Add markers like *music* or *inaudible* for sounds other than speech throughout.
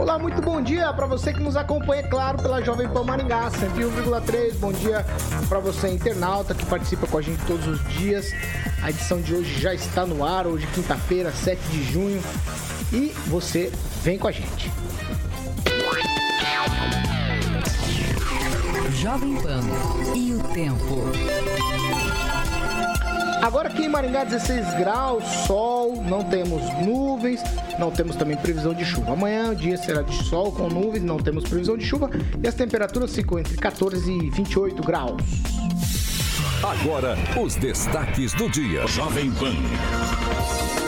Olá, muito bom dia para você que nos acompanha, claro, pela Jovem Pan Maringá 101,3. Bom dia para você, internauta, que participa com a gente todos os dias. A edição de hoje já está no ar, hoje, quinta-feira, 7 de junho. E você vem com a gente. Jovem Pan e o tempo. Agora aqui em Maringá, 16 graus, sol, não temos nuvens, não temos também previsão de chuva. Amanhã o dia será de sol com nuvens, não temos previsão de chuva e as temperaturas ficam entre 14 e 28 graus. Agora, os destaques do dia. Jovem Pan.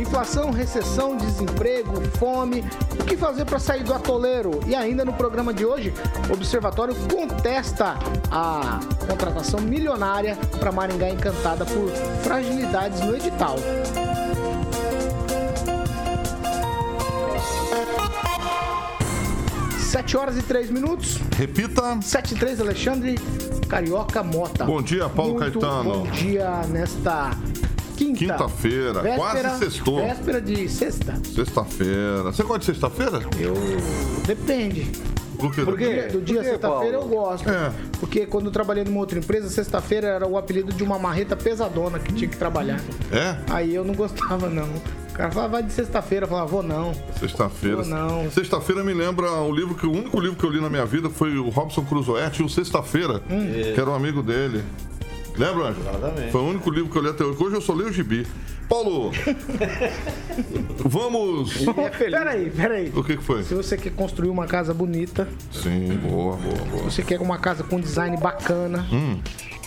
Inflação, recessão, desemprego, fome. O que fazer para sair do atoleiro? E ainda no programa de hoje, o Observatório contesta a contratação milionária para Maringá encantada por fragilidades no edital. Sete horas e três minutos. Repita. Sete e três, Alexandre Carioca Mota. Bom dia, Paulo Muito Caetano. Bom dia nesta quinta. Quinta-feira, quase sextou. Véspera de sexta. Sexta-feira. Você gosta de sexta-feira? Eu. Depende. Do dia, do dia sexta-feira eu gosto. É. Porque quando eu trabalhei numa outra empresa, sexta-feira era o apelido de uma marreta pesadona que tinha que trabalhar. É? Aí eu não gostava, não. O cara falava, vai de sexta-feira. Eu falava, vou não. Sexta-feira. Vou não. Sexta-feira me lembra o livro que o único livro que eu li na minha vida foi o Robson Crusoe, tinha o Sexta-feira, Hum. que era um amigo dele. Lembra, Ângelo? Exatamente. Foi o único livro que eu li até hoje. Hoje eu só leio o gibi. Paulo, vamos. Peraí, peraí. O que, que foi? Se você quer construir uma casa bonita, Sim, boa, boa, boa. você quer uma casa com design bacana, Hum.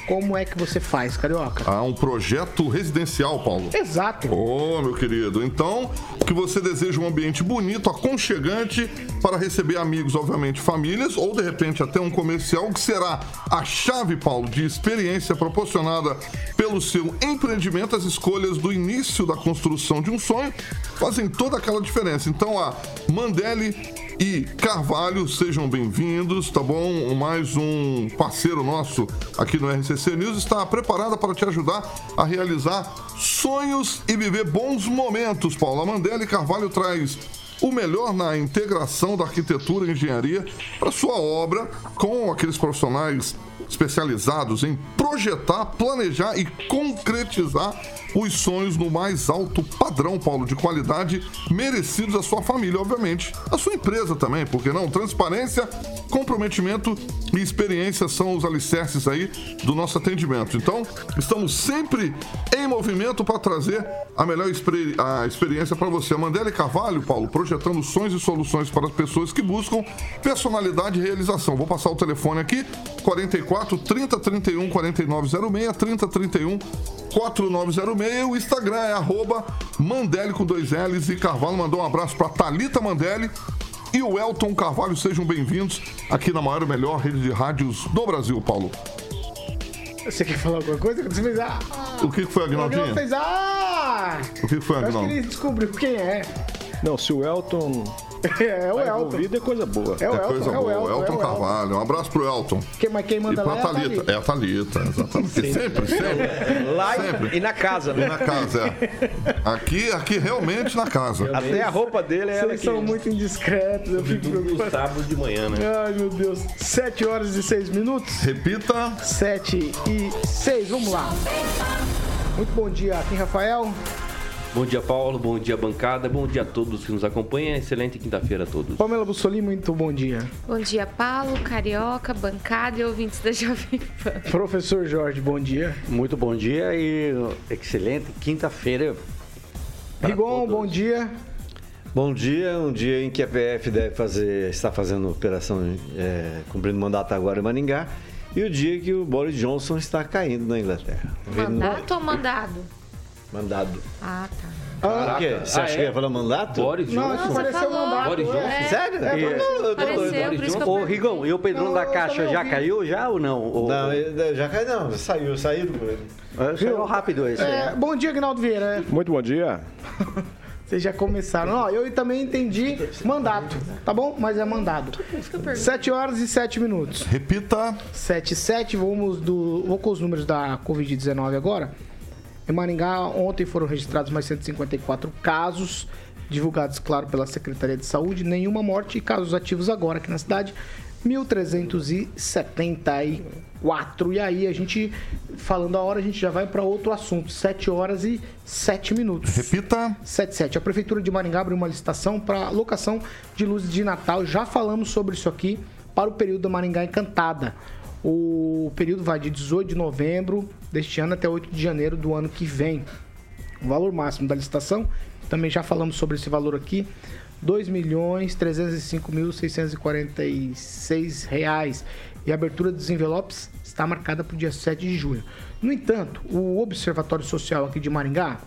Como é que você faz, Carioca? Há um projeto residencial, Paulo. Exato. Ô, meu querido, então que você deseja um ambiente bonito, aconchegante para receber amigos, obviamente, famílias ou de repente até um comercial que será a chave, Paulo, de experiência proporcionada pelo seu empreendimento. As escolhas do início da construção de um sonho fazem toda aquela diferença. Então, a Mandeli e Carvalho, sejam bem-vindos, tá bom? Mais um parceiro nosso aqui no RCC News está preparada para te ajudar a realizar sonhos e viver bons momentos, Paulo. A Mandela e Carvalho traz o melhor na integração da arquitetura e engenharia para sua obra com aqueles profissionais especializados em projetar, planejar e concretizar os sonhos no mais alto padrão, Paulo, de qualidade merecidos à sua família, obviamente. A sua empresa também, porque não? Transparência, comprometimento e experiência são os alicerces aí do nosso atendimento. Então, estamos sempre em movimento para trazer a melhor a experiência para você. Mandela e Carvalho, Paulo, projetando sonhos e soluções para as pessoas que buscam personalidade e realização. Vou passar o telefone aqui, 44 30 31 4906, 30 31 4906. O Instagram é arroba Mandele com dois L's e Carvalho mandou um abraço para Talita Mandele e o Elton Carvalho. Sejam bem-vindos aqui na maior e melhor rede de rádios do Brasil, Paulo. Você quer falar alguma coisa? Você fez ah! O que foi, O Agnaldo Agnaldinho? fez ah! O que foi, Eu acho que Agnaldo? ele descobriu quem é. Não, se o Elton É o tá Elton. envolvido é coisa boa. É o É Elton, coisa é o boa. Elton. Elton é o Carvalho. Um abraço pro Elton. Quem, mas quem E manda pra lá é a Thalita. É a Thalita, exatamente. Sempre, sempre. *laughs* Lá e- Sempre. e na casa, E né? na casa, é. Aqui, aqui realmente na casa. Até a roupa dele é ela Vocês que... são muito indiscretos, eu fico No preocupado. sábado de manhã, né? Ai, meu Deus. 7 horas e 6 minutos. Repita. 7 e 6, vamos lá. Muito bom dia, aqui Rafael. Bom dia, Paulo. Bom dia, bancada. Bom dia a todos que nos acompanham. Excelente quinta-feira a todos. Pamela Bussolini, muito bom dia. Bom dia, Paulo, Carioca, bancada e ouvintes da Jovem Pan. Professor Jorge, bom dia. Muito bom dia e excelente quinta-feira. Rigon, bom dia. Bom dia, um dia em que a PF deve fazer, está fazendo operação, é, cumprindo mandato agora em Maningá, e o dia que o Boris Johnson está caindo na Inglaterra. Mandato ou mandado? Mandado. Ah, tá. Por quê? Você Ah, acha é? que ia falar mandato? Boris Não, Johnson. isso Você pareceu falou. mandato. Boris Johnson? é. Sério? É, E- eu tô- eu Ô. Rigão, e o Pedrão Não, da Caixa já caiu já ou não? Ou- Não, já caiu, não, saiu, saiu do governo. É, Saiu rápido esse. É, bom dia, Agnaldo Vieira. Muito bom dia. *laughs* Vocês já começaram. Ó, eu também entendi mandato, tá bom? Mas é mandado. 7 horas e 7 minutos. Repita. 7 e 7, vamos do, vou com os números da Covid-19 agora. Em Maringá, ontem foram registrados mais 154 casos, divulgados, claro, pela Secretaria de Saúde. Nenhuma morte e casos ativos agora aqui na cidade, 1.374. E aí, a gente, falando a hora, a gente já vai para outro assunto. 7 horas e 7 minutos. Repita. 77. A Prefeitura de Maringá abriu uma licitação para locação de luzes de Natal. Já falamos sobre isso aqui para o período da Maringá Encantada. O período vai de 18 de novembro deste ano até 8 de janeiro do ano que vem. O valor máximo da licitação, também já falamos sobre esse valor aqui, 2.305.646 reais. E a abertura dos envelopes está marcada para o dia 7 de junho. No entanto, o Observatório Social aqui de Maringá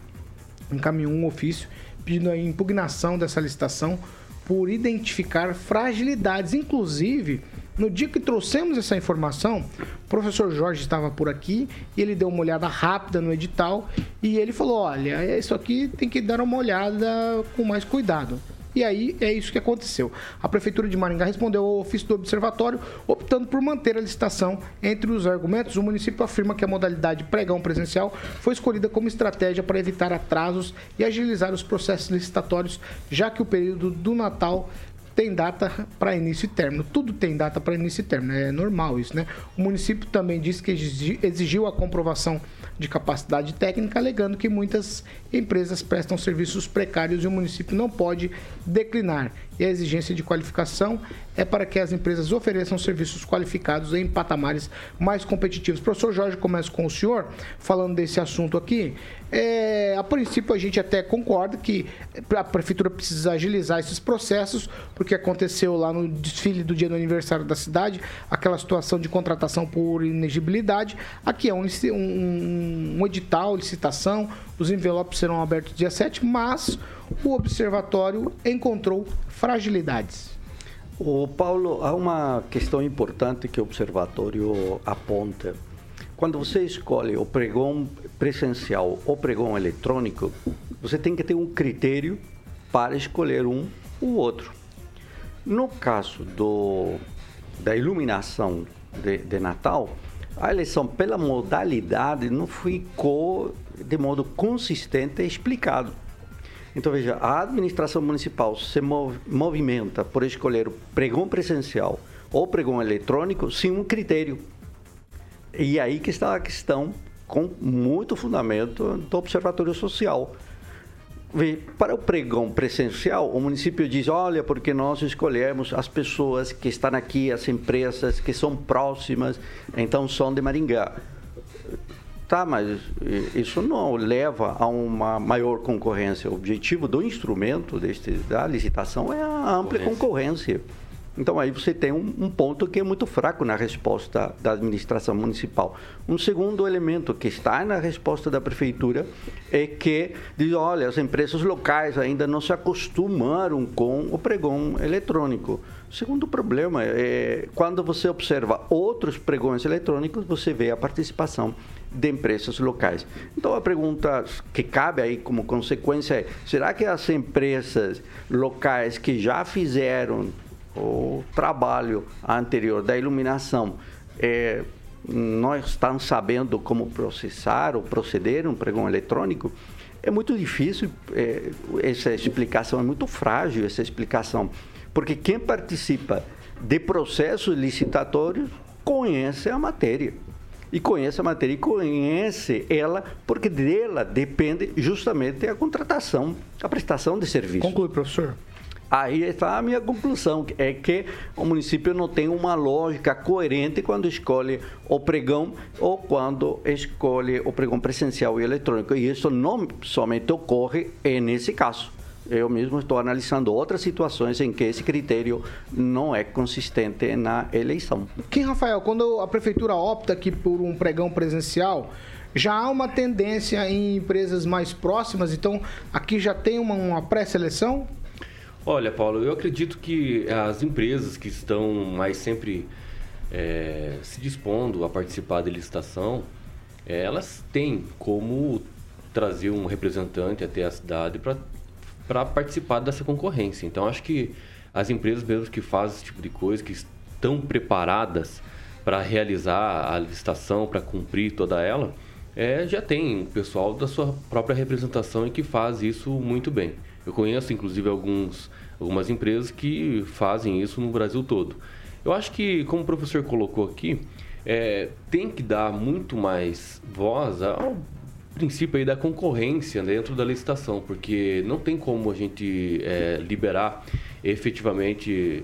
encaminhou um ofício pedindo a impugnação dessa licitação por identificar fragilidades. Inclusive, no dia que trouxemos essa informação, o professor Jorge estava por aqui e ele deu uma olhada rápida no edital e ele falou: olha, isso aqui tem que dar uma olhada com mais cuidado. E aí é isso que aconteceu. A Prefeitura de Maringá respondeu ao ofício do Observatório, optando por manter a licitação. Entre os argumentos, o município afirma que a modalidade pregão presencial foi escolhida como estratégia para evitar atrasos e agilizar os processos licitatórios, já que o período do Natal tem data para início e término. Tudo tem data para início e término, é normal isso, né? O município também disse que exigi- exigiu a comprovação de capacidade técnica, alegando que muitas empresas prestam serviços precários e o município não pode declinar. E a exigência de qualificação é para que as empresas ofereçam serviços qualificados em patamares mais competitivos. Professor Jorge, começo com o senhor, falando desse assunto aqui. É, a princípio, a gente até concorda que a prefeitura precisa agilizar esses processos, porque aconteceu lá no desfile do dia do aniversário da cidade, aquela situação de contratação por inegibilidade. Aqui é um, um, um edital, licitação, os envelopes serão abertos dia 7, mas o observatório encontrou fragilidades. O Paulo, há uma questão importante que o observatório aponta. Quando você escolhe o pregão presencial ou pregão eletrônico, você tem que ter um critério para escolher um ou outro. No caso do, da iluminação de, de Natal, a eleição pela modalidade não ficou de modo consistente explicado. Então, veja, a administração municipal se mov- movimenta por escolher o pregão presencial ou pregão eletrônico sem um critério. E aí que está a questão, com muito fundamento do Observatório Social. Para o pregão presencial, o município diz: olha, porque nós escolhemos as pessoas que estão aqui, as empresas que são próximas, então são de Maringá. Tá, mas isso não leva a uma maior concorrência. O objetivo do instrumento deste, da licitação é a ampla concorrência. Então aí você tem um, um ponto que é muito fraco na resposta da administração municipal. Um segundo elemento que está na resposta da prefeitura é que diz, olha, as empresas locais ainda não se acostumaram com o pregão eletrônico. O segundo problema é quando você observa outros pregões eletrônicos, você vê a participação de empresas locais. Então a pergunta que cabe aí como consequência é: será que as empresas locais que já fizeram o trabalho anterior da iluminação é, não estão sabendo como processar ou proceder um pregão eletrônico? É muito difícil, é, essa explicação é muito frágil, essa explicação, porque quem participa de processos licitatórios conhece a matéria. E conhece a matéria e conhece ela, porque dela depende justamente a contratação, a prestação de serviço. Conclui, professor. Aí está a minha conclusão, é que o município não tem uma lógica coerente quando escolhe o pregão ou quando escolhe o pregão presencial e eletrônico. E isso não somente ocorre nesse caso. Eu mesmo estou analisando outras situações em que esse critério não é consistente na eleição. Kim Rafael, quando a prefeitura opta aqui por um pregão presencial, já há uma tendência em empresas mais próximas, então aqui já tem uma, uma pré-seleção? Olha, Paulo, eu acredito que as empresas que estão mais sempre é, se dispondo a participar da licitação, é, elas têm como trazer um representante até a cidade para participar dessa concorrência. Então, acho que as empresas mesmo que fazem esse tipo de coisa, que estão preparadas para realizar a licitação, para cumprir toda ela, é, já tem o pessoal da sua própria representação e que faz isso muito bem. Eu conheço, inclusive, alguns, algumas empresas que fazem isso no Brasil todo. Eu acho que, como o professor colocou aqui, é, tem que dar muito mais voz ao princípio aí da concorrência dentro da licitação, porque não tem como a gente é, liberar efetivamente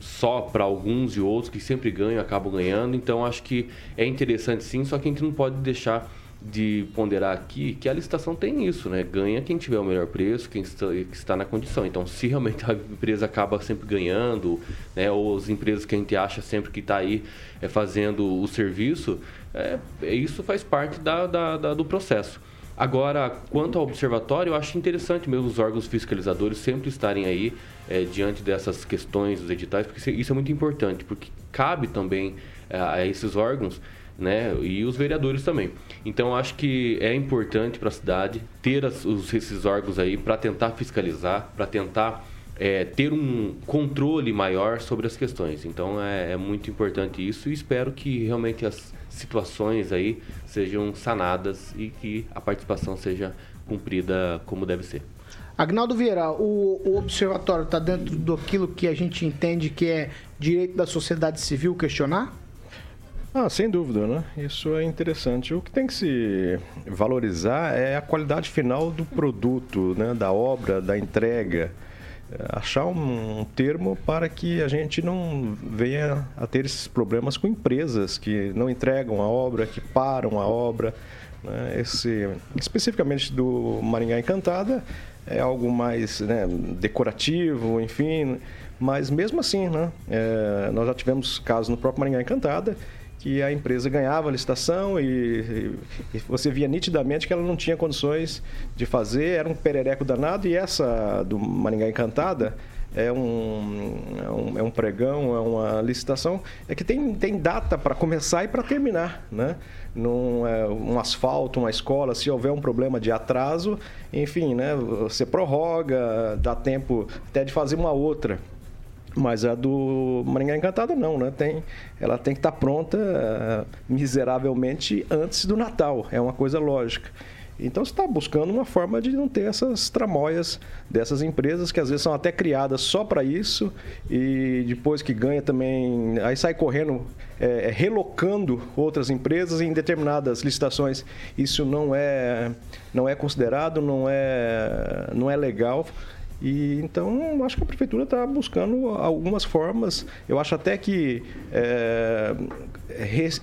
só para alguns e outros que sempre ganham, acabam ganhando. Então acho que é interessante sim, só que a gente não pode deixar de ponderar aqui que a licitação tem isso, né? Ganha quem tiver o melhor preço, quem está, que está na condição. Então, se realmente a empresa acaba sempre ganhando, né? Ou as empresas que a gente acha sempre que está aí é, fazendo o serviço, é, isso faz parte da, da, da, do processo. Agora, quanto ao observatório, eu acho interessante mesmo os órgãos fiscalizadores sempre estarem aí é, diante dessas questões dos editais, porque isso é muito importante, porque cabe também é, a esses órgãos né? E os vereadores também. Então acho que é importante para a cidade ter as, os, esses órgãos aí para tentar fiscalizar, para tentar é, ter um controle maior sobre as questões. Então é, é, muito importante isso e espero que realmente as situações aí sejam sanadas e que a participação seja cumprida como deve ser. Agnaldo Vieira, o, o observatório está dentro daquilo que a gente entende que é direito da sociedade civil questionar? Ah, sem dúvida, né? Isso é interessante. O que tem que se valorizar é a qualidade final do produto, né? da obra, da entrega. É, achar um termo para que a gente não venha a ter esses problemas com empresas que não entregam a obra, que param a obra. Né? Esse, especificamente do Maringá Encantada, é algo mais né, decorativo, enfim. Mas mesmo assim, né? É, nós já tivemos casos no próprio Maringá Encantada que a empresa ganhava a licitação e, e, você via nitidamente que ela não tinha condições de fazer, era um perereco danado e essa do Maringá Encantada é um, é um, é um pregão, é uma licitação, é que tem, tem data para começar e para terminar, né? Num, é, um asfalto, uma escola, se houver um problema de atraso, enfim, né? Você prorroga, dá tempo até de fazer uma outra. Mas a do Maringá Encantada não, né? Tem, ela tem que estar pronta uh, miseravelmente antes do Natal. É uma coisa lógica. Então você está buscando uma forma de não ter essas tramóias dessas empresas que às vezes são até criadas só para isso e depois que ganha também, aí sai correndo, é, relocando outras empresas em determinadas licitações. Isso não é, não é considerado, não é, não é legal. E então acho que a prefeitura está buscando algumas formas. Eu acho até que é,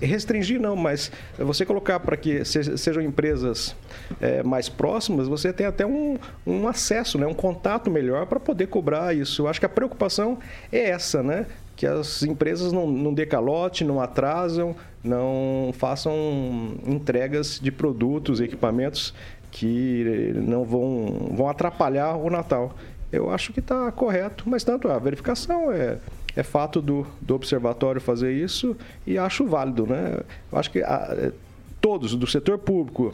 restringir não, mas você colocar para que sejam empresas é, mais próximas, você tem até um, um acesso, né, um contato melhor para poder cobrar isso. Eu acho que a preocupação é essa, né? Que as empresas não, não dê calote, não atrasam, não façam entregas de produtos, equipamentos que não vão, vão atrapalhar o Natal. Eu acho que está correto, mas tanto a verificação é, é fato do, do observatório fazer isso e acho válido. Né? Eu acho que a, é, todos do setor público,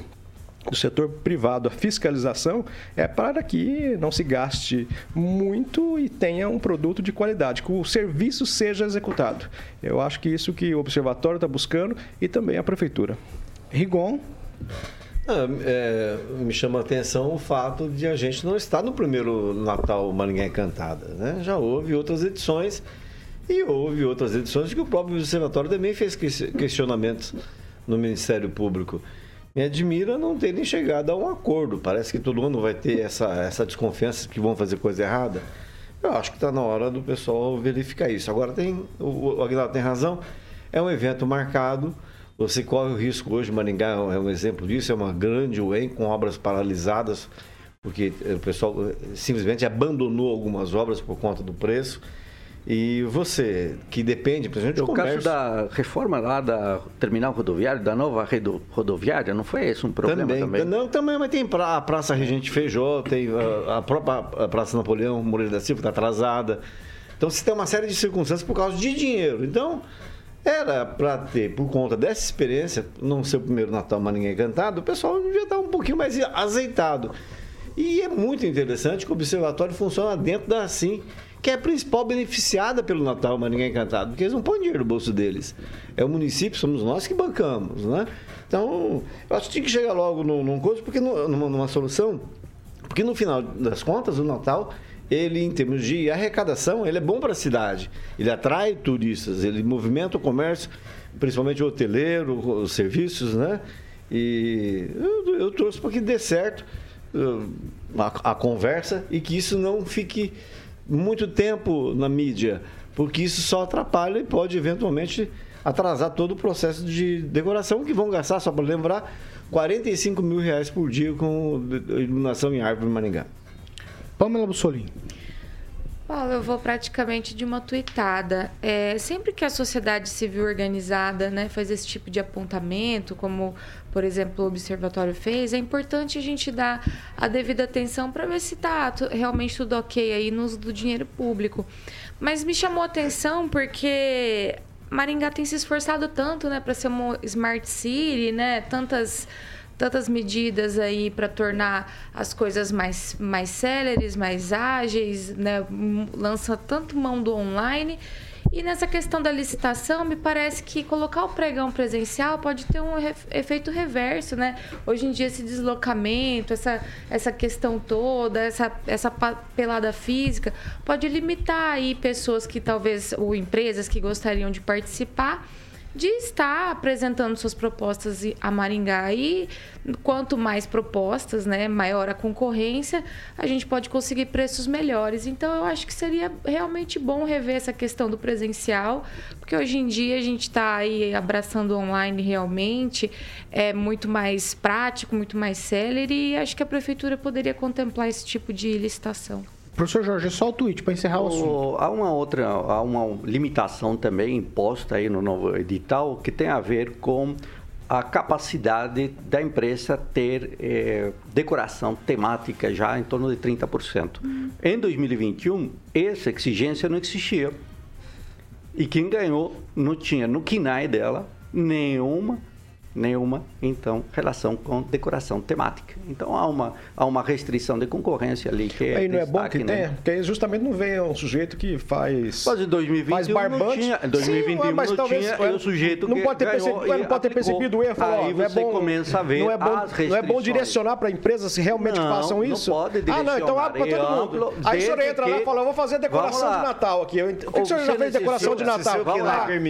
do setor privado, a fiscalização é para que não se gaste muito e tenha um produto de qualidade, que o serviço seja executado. Eu acho que isso que o observatório está buscando e também a prefeitura. Rigon. Ah, é, me chama a atenção o fato de a gente não estar no primeiro Natal Maringá Encantada. Né? Já houve outras edições e houve outras edições que o próprio observatório também fez questionamentos no Ministério Público. Me admira não terem chegado a um acordo. Parece que todo mundo vai ter essa, essa desconfiança que vão fazer coisa errada. Eu acho que está na hora do pessoal verificar isso. Agora, tem, o, o Aguilar tem razão, é um evento marcado. Você corre o risco hoje, Maringá é um exemplo disso, é uma grande UEM com obras paralisadas, porque o pessoal eh, simplesmente abandonou algumas obras por conta do preço. E você, que depende, por exemplo, de O comércio... caso da reforma lá da terminal rodoviária, da nova rodoviária, não foi esse um problema também? Não, também, mas tem a Praça Regente Feijó, tem a, a própria Praça Napoleão Moreira da Silva, está atrasada. Então, você tem uma série de circunstâncias por causa de dinheiro. Então, era para ter, por conta dessa experiência, não ser o primeiro Natal Maringá Encantado, o pessoal devia estar um pouquinho mais azeitado. E é muito interessante que o observatório funciona dentro da assim que é a principal beneficiada pelo Natal Maringá Encantado, porque eles não põem dinheiro no bolso deles. É o município, somos nós que bancamos, né? Então, eu acho que tinha que chegar logo num, num coisa, porque numa, numa solução, porque no final das contas, o Natal, ele em termos de arrecadação, ele é bom para a cidade. Ele atrai turistas, ele movimenta o comércio, principalmente o hoteleiro, os serviços, né? E eu, eu trouxe para que dê certo uh, a, a conversa e que isso não fique muito tempo na mídia, porque isso só atrapalha e pode eventualmente atrasar todo o processo de decoração que vão gastar, só para lembrar, 45 mil reais por dia com iluminação em árvore em Maringá. Pamela Bussolini. Paulo, eu vou praticamente de uma tuitada. É, sempre que a sociedade civil organizada né, faz esse tipo de apontamento, como, por exemplo, o Observatório fez, é importante a gente dar a devida atenção para ver se está realmente tudo ok aí no uso do dinheiro público. Mas me chamou a atenção porque Maringá tem se esforçado tanto né, para ser uma smart city, né? Tantas tantas medidas aí para tornar as coisas mais, mais céleres, mais ágeis, né? Lança tanto mão do online. E nessa questão da licitação, me parece que colocar o pregão presencial pode ter um efeito reverso, né? Hoje em dia, esse deslocamento, essa, essa questão toda, essa, essa papelada física, pode limitar aí pessoas que talvez, ou empresas que gostariam de participar, de estar apresentando suas propostas a Maringá. E quanto mais propostas, né, maior a concorrência, a gente pode conseguir preços melhores. Então, eu acho que seria realmente bom rever essa questão do presencial, porque hoje em dia a gente está aí abraçando online realmente, é muito mais prático, muito mais célere, e acho que a prefeitura poderia contemplar esse tipo de licitação. Professor Jorge, só o tweet para encerrar o assunto. O- há uma outra, há uma limitação também imposta aí no novo edital que tem a ver com a capacidade da empresa ter eh, decoração temática já em torno de 30%. Em 2021, essa exigência não existia. E quem ganhou não tinha no KINAI dela nenhuma, nenhuma, então, relação com decoração temática. Então há uma, há uma restrição de concorrência ali que é Aí não é bom que né? tenha, porque justamente não vem um sujeito que faz. Mas em 2021 faz não barbante. tinha. Em 2021 Sim, mas não talvez, tinha, e o sujeito não que pode ter percebido, não pode ter percebido o erro. Aí ó, não é você bom, começa a ver não é bom, não é bom direcionar para empresas que realmente Não, façam não isso. pode ah, não, então abre para direcionar, todo mundo. é Aí o senhor entra lá e fala, eu vou fazer decoração Vamos de. Natal aqui. O que, que o senhor já fez decoração de Natal?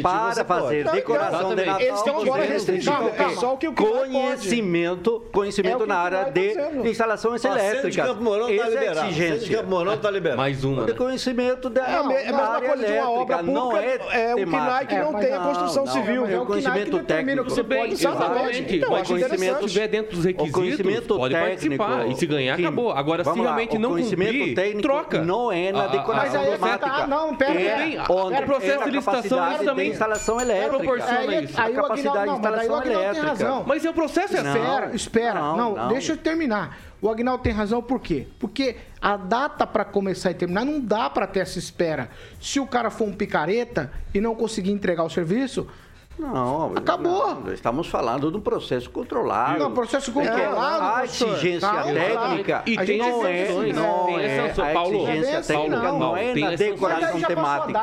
para fazer. Não, decoração de Natal. eles estão agora restringindo tem o? Só o que o. Conhecimento, conhecimento É o que na o área tá de dizendo. instalações Ó, elétricas. Campo Mourão está é a liberado. Centro de exigência. Campo Mourão está liberado. Mais uma, De né? conhecimento da, É me- é a mesma coisa de uma obra elétrica, não pública, é é o KINAI que não tem a construção não, civil. É o que conhecimento o técnico. você pode exatamente. Então, se interessante. estiver dentro dos O requisitos, conhecimento pode técnico, participar. E se ganhar, acabou. Agora, se realmente o não conhecimento cumprir, troca. não é na decoração Mas aí é que temática. tá, não, pera, é o processo é de licitação também instalação elétrica. proporciona isso. aí a o capacidade não, de mas aí Aguinaldo tem elétrica. razão. Mas é o processo é Não. Espera, espera. não, Não, não. deixa eu terminar. O Agnaldo tem razão por quê? Porque a data para começar e terminar não dá para ter essa espera. Se o cara for um picareta e não conseguir entregar o serviço, Não, Acabou. não, estamos falando de um processo controlado. Não, processo Porque controlado, A exigência Calma, técnica E tem não é, não é sanções. a Paulo, exigência Paulo, técnica não, Paulo, é tem na decoração temática.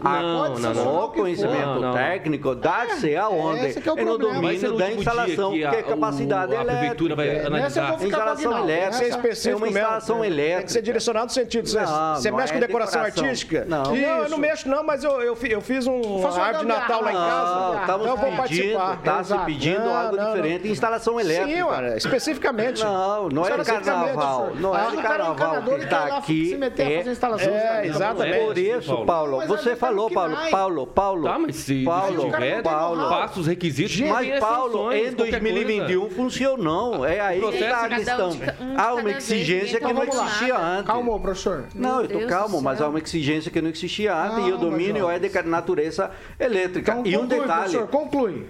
não, não, não. O conhecimento Não, não. técnico dá-se aonde? Esse é o no domínio da instalação, dia que que é a- capacidade o- a prefeitura vai elétrica. Vou analisar. Instalação elétrica. É uma instalação Tem que elétrica. ser direcionado no sentido. Você, Não, você não mexe é com decoração artística? Não. eu não mexo, não, mas eu, eu, fi- eu fiz um árvore de. Natal lá em casa. Não, estamos Então vou pedindo, está se pedindo Não, algo não, diferente, não. instalação elétrica. Sim, ué, especificamente. Não, não é de carnaval. Não é Ah, de o cara carnaval. encanador, que está aqui se meter a é- fazer instalação. É, exatamente. Por isso, Paulo. Você tá falou, Paulo. Paulo, Paulo. Tá, mas se Paulo, tiver, Paulo. passa os requisitos. Mas, Paulo, em qualquer 2021 funcionou. É aí que está a questão. Há uma exigência que ninguém não existia antes. Calma, professor. Não, eu tô Deus calmo, mas há uma exigência que não existia antes e o domínio é de natureza elétrica. Então, e um conclui, detalhe, professor, conclui.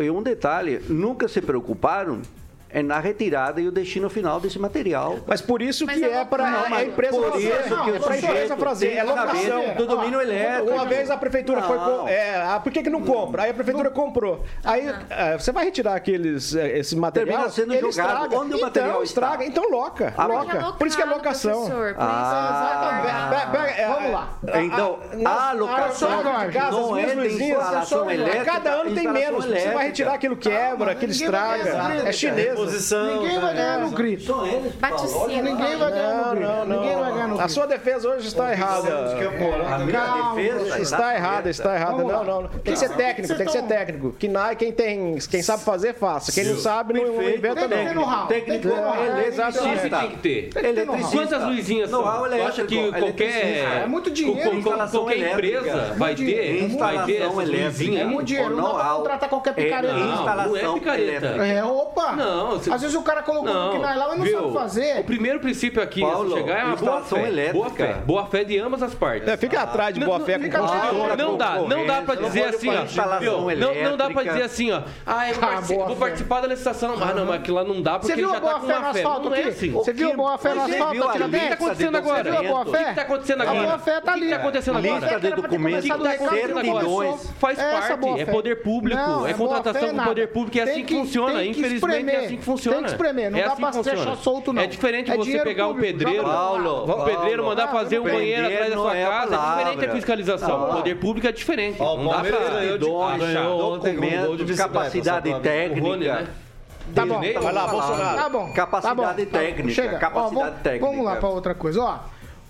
e um detalhe, nunca se preocuparam é na retirada e o destino final desse material. Mas por isso Mas que é é para a empresa Por fazer. isso que o é empresa fazer. É locação. do domínio elétrico. Uma vez a prefeitura foi. É, ah, por que, que não compra? Aí a prefeitura comprou. Aí ah, você vai retirar aqueles, eh, esse material. Termina sendo ele jogado. estraga. Onde o então, material está? estraga. Então loca. Ah, loca. é por isso que é locado, locação. Ah. É, Vamos lá. é, Então, a locação não é de instalação elétrica, Cada ano tem menos. Você vai retirar aquilo quebra, aquilo estraga. É chinesa. Reposição. Ninguém vai ganhar no grito. São eles, Bate sino. Ninguém vai ganhar no grito. não, não. Ninguém vai ganhar no A grito. sua defesa hoje está errada. A minha Calma, defesa Está errada, está errada. Não, não. Tem que ser técnico, tem que ser técnico. Que na- quem tem, quem sabe fazer, faça. Quem não sabe, não inventa Tem que ter não. know-how. Tem que Técnico. É, eletricista. tem que ter. Eletricista. Quantas luzinhas são? Tu acha que qualquer. É muito dinheiro, qualquer empresa vai Muito dinheiro. ter, vai ter essas luzinhas? É muito dinheiro, não dá pra contratar qualquer picareta. É, Não, não é picareta. É, opa! Não, você- Às vezes o cara colocou no KNAI lá, mas não viu? sabe fazer. O primeiro princípio aqui Paulo, é chegar é uma boa fé. elétrica. Boa fé. Boa fé de ambas as partes. É, fica atrás de Não, boa não, fé com fica construtora. Não dá, não dá pra Não dizer assim, ó. viu? Não, não dá pra dizer assim, ó. Ah, eu vou, Ah, vou participar da licitação. Ah, não, mas aquilo lá não dá porque ele a já tá boa com no fé. asfalto Não é assim. Você viu a boa fé no asfalto a aqui O que dentro? tá acontecendo agora? A boa O que que tá acontecendo A agora? boa fé tá O que que ali. tá acontecendo Lista agora? de documentos, O que tá acontecendo agora? Faz parte, é poder público, Não, é boa contratação com poder público, é assim que que- funciona. que Infelizmente é assim que funciona. Tem que espremer, não é dá assim pra deixar solto, não. É diferente É você pegar o público, pedreiro, joga Paulo, o pedreiro Paulo, mandar fazer um banheiro atrás da sua é casa, é diferente a fiscalização. Não. O poder público é diferente. Ó, o Não dá pra... ganhou de- capacidade técnica. O né? Tá bom, tá Vai lá, bom. Bolsonaro. Tá bom. Capacidade tá bom, tá bom. técnica, Chega. Ó, capacidade vamos, técnica. Vamos lá pra outra coisa. Ó,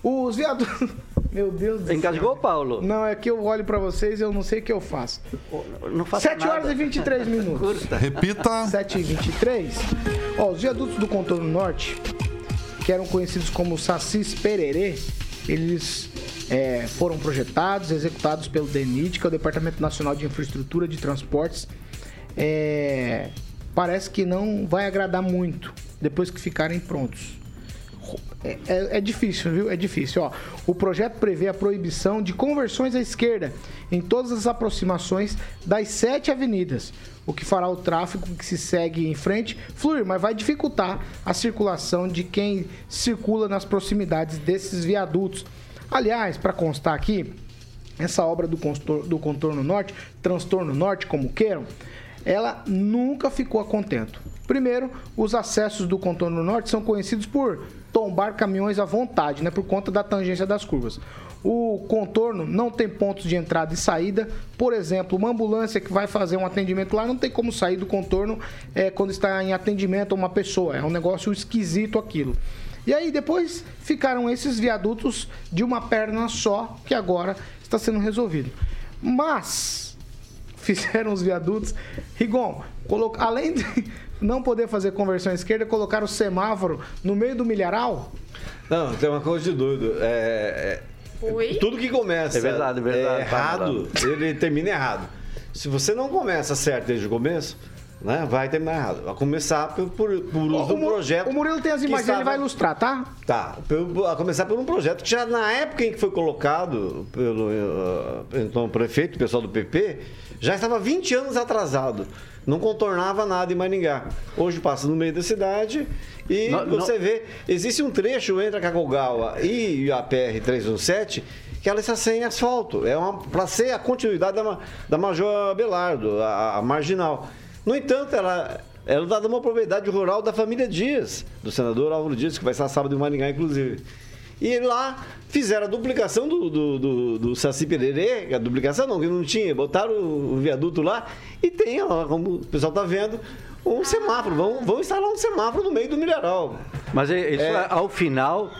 os viadutos... Meu Deus do céu. Engasgou, Paulo? Não, é que eu olho pra vocês e eu não sei o que eu faço. Não faça 7 horas nada. e 23 minutos. Curta. Repita. 7 e 23 Ó, os viadutos do contorno norte, que eram conhecidos como Sacis Pererê, eles é, foram projetados, executados pelo DENIT, que é o Departamento Nacional de Infraestrutura de Transportes. É, parece que não vai agradar muito depois que ficarem prontos. É, é- é difícil, viu? É difícil. Ó, o projeto prevê a proibição de conversões à esquerda em todas as aproximações das sete avenidas, o que fará o tráfego que se segue em frente fluir, mas vai dificultar a circulação de quem circula nas proximidades desses viadutos. Aliás, para constar aqui, essa obra do, do contorno norte, transtorno norte, como queiram, ela nunca ficou a contento. Primeiro, os acessos do contorno norte são conhecidos por tombar caminhões à vontade, né, por conta da tangência das curvas. O contorno não tem pontos de entrada e saída. Por exemplo, uma ambulância que vai fazer um atendimento lá não tem como sair do contorno é, quando está em atendimento a uma pessoa. É um negócio esquisito aquilo. E aí depois ficaram esses viadutos de uma perna só, que agora está sendo resolvido. Mas *laughs* fizeram os viadutos. Rigon, colo- além de não poder fazer conversão à esquerda, colocaram o semáforo no meio do milharal? Não, tem uma coisa de doido. É, é- tudo que começa É verdade, é verdade, é tá errado, ele termina errado. Se você não começa certo desde o começo, né, vai terminar errado. Vai começar por, por, por uso de um projeto. o Murilo tem as imagens, ele estava- vai ilustrar, tá? Tá, pelo- a começar por um projeto que já na época em que foi colocado pelo eh, então, prefeito, pessoal do PP, já estava 20 anos atrasado. Não contornava nada em Maringá. Hoje passa no meio da cidade e Não- você vê, existe um trecho entre a Cacogawa e a PR-317 que ela está sem asfalto. É para ser a continuidade da, da Major Abelardo, a, a marginal. No entanto, ela ela é dada uma propriedade rural da família Dias, do senador Álvaro Dias, que vai estar sábado em Maringá, inclusive. E lá fizeram a duplicação do, do, do, do Saci Pererê, a duplicação não, que não tinha, botaram o, viaduto lá e tem, ó, como o pessoal está vendo, um semáforo. Vão, vão instalar um semáforo no meio do mineral. Mas é- isso é, ao final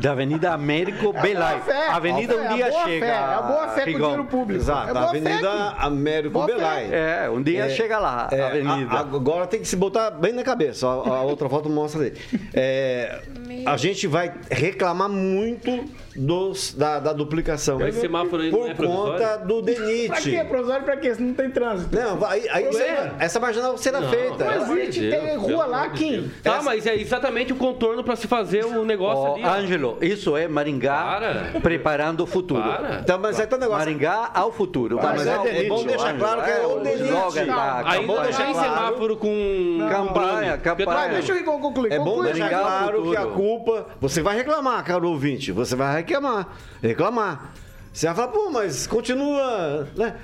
da Avenida Américo Belay. fé. A avenida É um dia chega. é a boa fé com Rigon. dinheiro público. Exato, É a Avenida. Américo Boa fé. Belay. É, um dia chega lá, É, a avenida. a- agora tem que se botar bem na cabeça. A, a outra foto mostra ali. É, a gente vai reclamar muito dos, da, da duplicação. Esse semáforo aí não por é provisório? conta do Pra quê? DENIT. Provisório pra quê? Se não tem trânsito. Não, vai- aí, Ué. essa marginal será Não, feita. Não existe, amor de tem rua lá, amor de Kim. Deus. Tá, mas é exatamente o contorno para se fazer o negócio Ó, ali. Ângelo, isso é Maringá Para. preparando o futuro. Para. Então, mas aí tá o negócio. Maringá ao futuro. Tá, mas Maringá é, é bom deixar claro que é o DENIT. Ainda campanha. tem claro. semáforo com Campanha, campanha. Deixa Rigon concluir. É bom deixar claro que a culpa. Você vai reclamar, caro ouvinte. Você vai reclamar. Reclamar. Você vai falar, pô, mas continua. Né?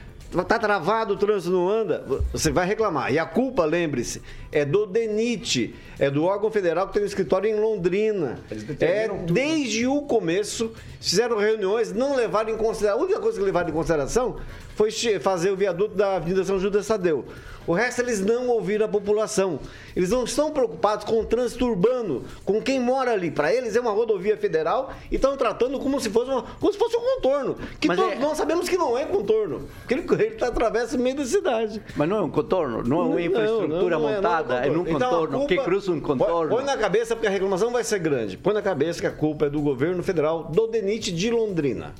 Tá travado, o trânsito não anda. Você vai reclamar. E a culpa, lembre-se, é do DENIT, é do órgão federal que tem um escritório em Londrina. É desde o começo, fizeram reuniões, não levaram em consideração. A única coisa que levaram em consideração foi fazer o viaduto da Avenida São Judas Tadeu. O resto eles não ouviram a população. Eles não estão preocupados com o trânsito urbano, com quem mora ali. Para eles é uma rodovia federal e estão tratando como se fosse, uma- como se fosse um contorno. Que Mas todos é- nós sabemos que não é contorno. Porque ele, ele tá, atravessa o meio da cidade. Mas não é um contorno, não é uma infraestrutura não é- não é montada, é, num Então, contorno que culpa- cruza um contorno. põe na cabeça, porque a reclamação vai ser grande. Põe na cabeça que a culpa é do governo federal do DENIT de Londrina.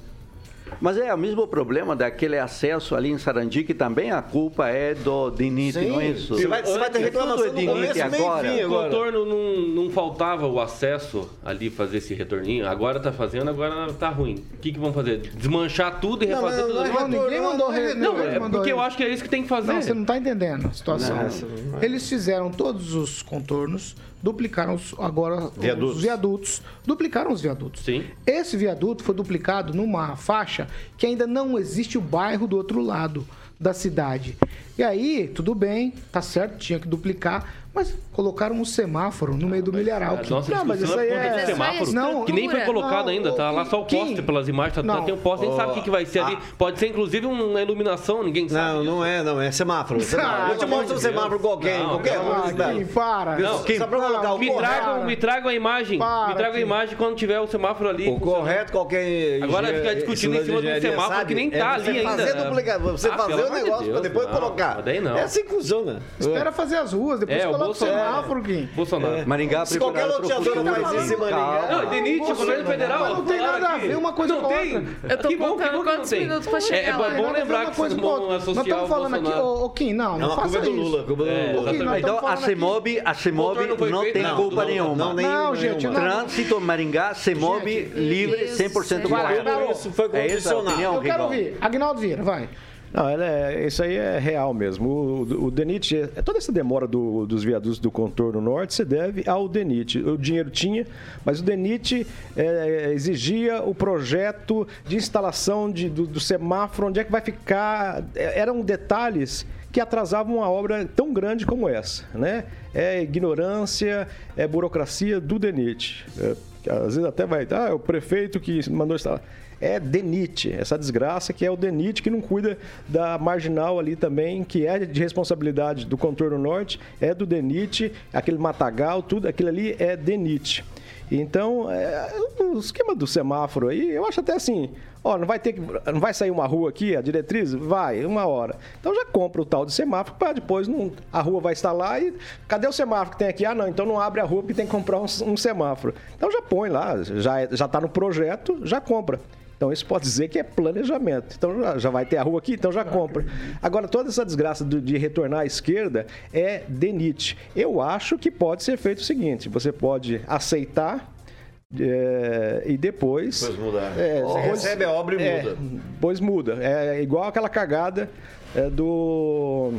Mas é o mesmo problema daquele acesso ali em Sarandi, que também a culpa é do DINIT, Sim, não é isso? você vai- você vai ter Tudo reclamação é no DINIT agora. fim. O contorno não, não faltava o acesso ali, fazer esse retorninho. Agora tá fazendo, agora tá ruim. O que, que vão fazer? Desmanchar tudo e Não, refazer mas tudo não é? Não, ninguém mandou... re- Não, é porque eu acho que é isso que tem que fazer. Não, você não está entendendo a situação. Não, não é. Eles fizeram todos os contornos, duplicaram os, agora Viadutos. os viadutos, duplicaram os viadutos. Sim. Esse viaduto foi duplicado numa faixa que ainda não existe o bairro do outro lado da cidade. E aí, tudo bem, tá certo, tinha que duplicar, mas colocaram um semáforo no meio do milharal. A nossa não, mas isso discussão aí é é... semáforo, Não, que nem foi colocado não, ainda, tá lá só o Kim, poste pelas imagens, tá, não. tem um poste, nem sabe o que, que vai ser ali. Ah. Pode ser inclusive uma iluminação, ninguém sabe. Não, não é, não é semáforo. *laughs* semáforo. Eu te mostro um semáforo qualquer, Não, qualquer não. Kim, para. Não, Só pra colocar o Me tragam, me tragam a imagem. Para, me tragam a imagem quando tiver o semáforo ali. O correto, qualquer. Agora ficar discutindo em cima de um semáforo que nem tá é ali ainda, né? você Ah, fazer o negócio pra depois colocar. daí não. É assim que funciona. Espera fazer as ruas, depois É, coloca Bolsonaro. Kim. Bolsonaro. Maringá Se qualquer loteadora faz isso em Maringá. Não, Denite, Bolsonaro. governo federal. Mas não tem nada a ver uma coisa não com tem. outra. Eu tô que bom, que contando que não quantos tem. minutos pra chegar É, é bom lembrar que coisa vocês Nós associar estamos o falando aqui, ô, Kim, não, É não faça isso. É, Então, a CEMOB, a CEMOB não tem Não, culpa não, nenhuma. não, Não, gente, nenhuma. não. Trânsito Maringá, CEMOB livre, Deus 100% do céu. Vai, correto. Isso foi É condicionado. Eu quero ouvir. Agnaldo Vieira, vai. Não, é- isso aí é real mesmo. O, o DENIT, é- toda essa demora do- dos viadutos do contorno norte se deve ao DENIT. O dinheiro tinha, mas o DENIT é, exigia o projeto de instalação de- do, do semáforo, onde é que vai ficar. É, Eram detalhes que atrasavam uma obra tão grande como essa, né? É ignorância, é burocracia do DENIT. É, às vezes até vai, ah, é o prefeito que mandou instalar é DENIT, essa desgraça que é o DENIT que não cuida da marginal ali também, que é de responsabilidade do contorno norte, é do DENIT, aquele matagal, tudo, aquilo ali é DENIT. Então, é, o esquema do semáforo aí, eu acho até assim, ó, não vai ter que, não vai sair uma rua aqui, a diretriz? Vai, uma hora. Então já compra o tal de semáforo para depois não, a rua vai estar lá e cadê o semáforo que tem aqui? Ah, não, então não abre a rua porque tem que comprar um, um semáforo. Então já põe lá, já é- já está no projeto, já compra. Então isso pode dizer que é planejamento. Então já, já vai ter a rua aqui, então já compra. Agora toda essa desgraça do- de retornar à esquerda é DENIT. Eu acho que pode ser feito o seguinte: você pode aceitar é, e depois. Depois mudar. É, Você depois- recebe a obra e é, muda. Pois muda. É igual aquela cagada é, do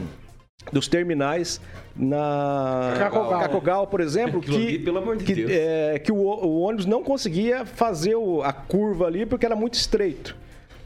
dos terminais na Cacogal. Cacogal, por exemplo, que, ali, pelo amor de que, Deus. é, que o, o ônibus não conseguia fazer o- a curva ali porque era muito estreito.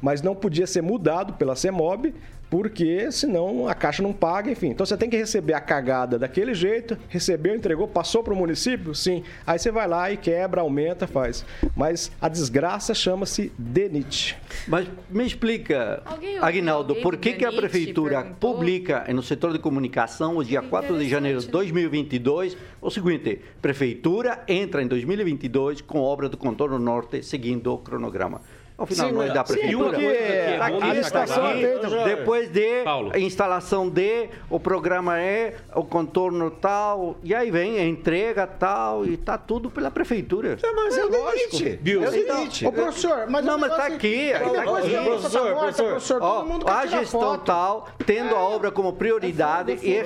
Mas não podia ser mudado pela CEMOB porque senão a Caixa não paga, enfim. Então você tem que receber a cagada daquele jeito, recebeu, entregou, passou para o município? Sim. Aí você vai lá e quebra, aumenta, faz. Mas a desgraça chama-se DENIT. Mas me explica, Aguinaldo, por que, que a prefeitura perguntou? publica no setor de comunicação, o dia 4 de janeiro de Interessante, né? 2022, o seguinte: Prefeitura entra em 2022 com obra do contorno norte seguindo o cronograma. Ao final, Sim, não é da sim, prefeitura. porque é Tá bom aqui, está claro. aqui, Jorge. depois de Paulo. instalação de, o programa é, o contorno tal, e aí vem a entrega tal, e tá tudo pela prefeitura. Mas é lógico. Viu? É o seguinte. Ô, professor, mas Não, o mas tá negócio- aqui, é que tá depois aqui. que a tá Professor, morta, professor, professor, Ó, todo mundo quer a gestão foto. tal, tendo a obra como prioridade e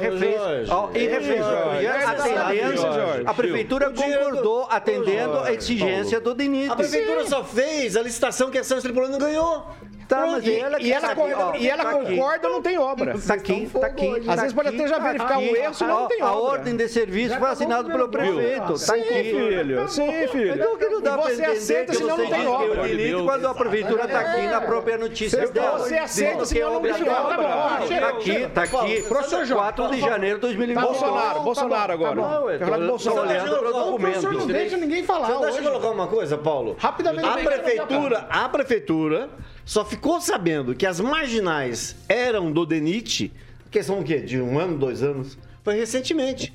ó, e e Jorge. a prefeitura O concordou atendendo a exigência do DENIT. A prefeitura só fez a licitação que a São Tripulano não ganhou. Tá, mas E, ela, e ela, tá aqui, ó, e ela tá aqui. concorda ou não tem obra? Tá aqui, tá aqui. Às tá vezes pode aqui, até já tá verificar um aqui. erro, senão Ó, não tem A obra. ordem de serviço foi assinada pelo prefeito. Tá Sim, aqui. filho. Sim, filho. Então que não dá E você aceita, senão não tem obra. o DENIT quando a prefeitura está aqui na própria notícia Você- dela. você aceita, senão a não tem está obra. Tá aqui, tá aqui. Professor Jorge, 4 de janeiro de 2022. Bolsonaro, Bolsonaro agora. Não, eu Quer falar do tô Bolsonaro. olhando para o O professor não documento. deixa ninguém falar Então, deixa eu colocar uma coisa, Paulo. Rapidamente. A eu prefeitura, a prefeitura só ficou sabendo que as marginais eram do DENIT, questão o quê? De um ano, dois anos? Foi recentemente.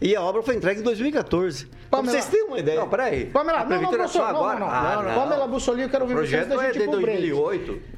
E a obra foi entregue em 2014. Pra Pamela. vocês terem uma ideia. Não, peraí. Pamela, A não, não, professor, não, agora? não, não. Ah, não, não. Pamela Bussolini, eu quero O ouvir vocês projeto da é gente de ir pro break. 2008.